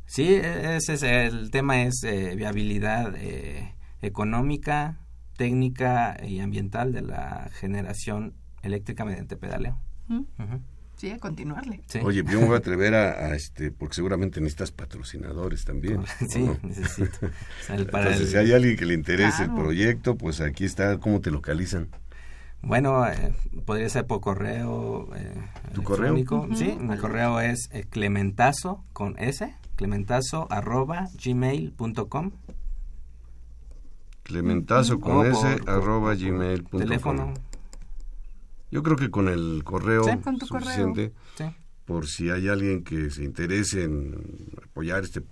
Sí, e- ese es el tema es eh, viabilidad eh, económica, técnica y ambiental de la generación eléctrica mediante pedaleo. ¿Mm? Ujú. Sí, a continuarle. Sí. Oye, yo me voy a atrever a, a, este, porque seguramente necesitas patrocinadores también. ¿o sí, no? necesito. O sea, el- para Entonces, el- si hay alguien que le interese el proyecto, pues aquí está, ¿cómo te localizan? Bueno, eh, podría ser por correo eh, ¿Tu correo? electrónico. Sí, mi correo es eh, clementazo con S, clementazo arroba gmail.com. Clementazo con O s por- arroba gmail punto com. Teléfono. Yo creo que con el correo Sí, con tu suficiente Sí. por si hay alguien que se interese en apoyar este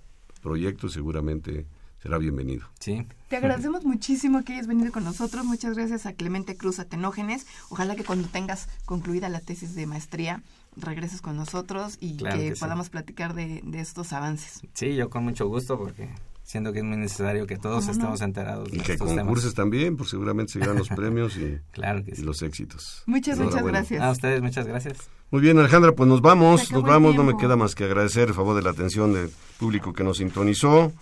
proyecto, seguramente será bienvenido. Sí. Te agradecemos muchísimo que hayas venido con nosotros. Muchas gracias a Clemente Cruz Atenógenes. Ojalá que cuando tengas concluida la tesis de maestría regreses con nosotros y Claro que, que sí. podamos platicar de, de estos avances. Sí, yo con mucho gusto porque siento que es muy necesario que todos ¿Cómo no? estemos enterados de Y que estos temas. concurses también, pues seguramente se llevan los premios y, Claro que y sí. los éxitos. Muchas, muchas gracias. A ustedes muchas gracias. Muy bien, Alejandra, pues nos vamos, nos vamos, no me queda más que agradecer el favor de la atención del público que nos sintonizó,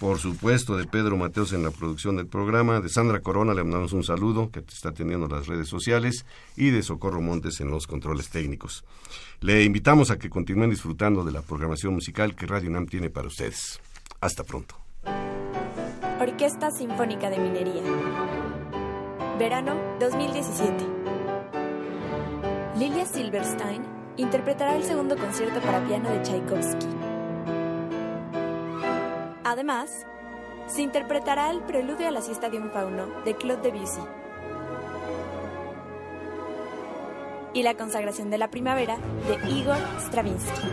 por supuesto de Pedro Mateos en la producción del programa, de Sandra Corona le mandamos un saludo que está teniendo las redes sociales y de Socorro Montes en los controles técnicos. Le invitamos a que continúen disfrutando de la programación musical que Radio UNAM tiene para ustedes. Hasta pronto. Orquesta Sinfónica de Minería. Verano 2017. Lilia Silverstein interpretará el segundo concierto para piano de Tchaikovsky. Además, se interpretará el preludio a la siesta de un fauno de Claude Debussy. Y la consagración de la primavera de Igor Stravinsky.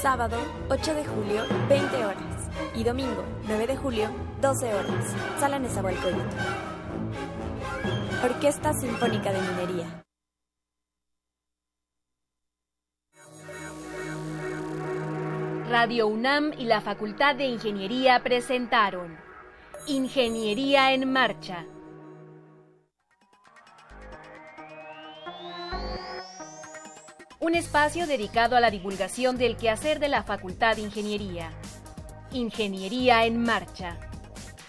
Sábado 8 de julio, 20 horas. Y domingo 9 de julio, 12 horas. Sala Nezahualcóyotl. Orquesta Sinfónica de Minería. Radio UNAM y la Facultad de Ingeniería presentaron Ingeniería en Marcha. Un espacio dedicado a la divulgación del quehacer de la Facultad de Ingeniería. Ingeniería en Marcha.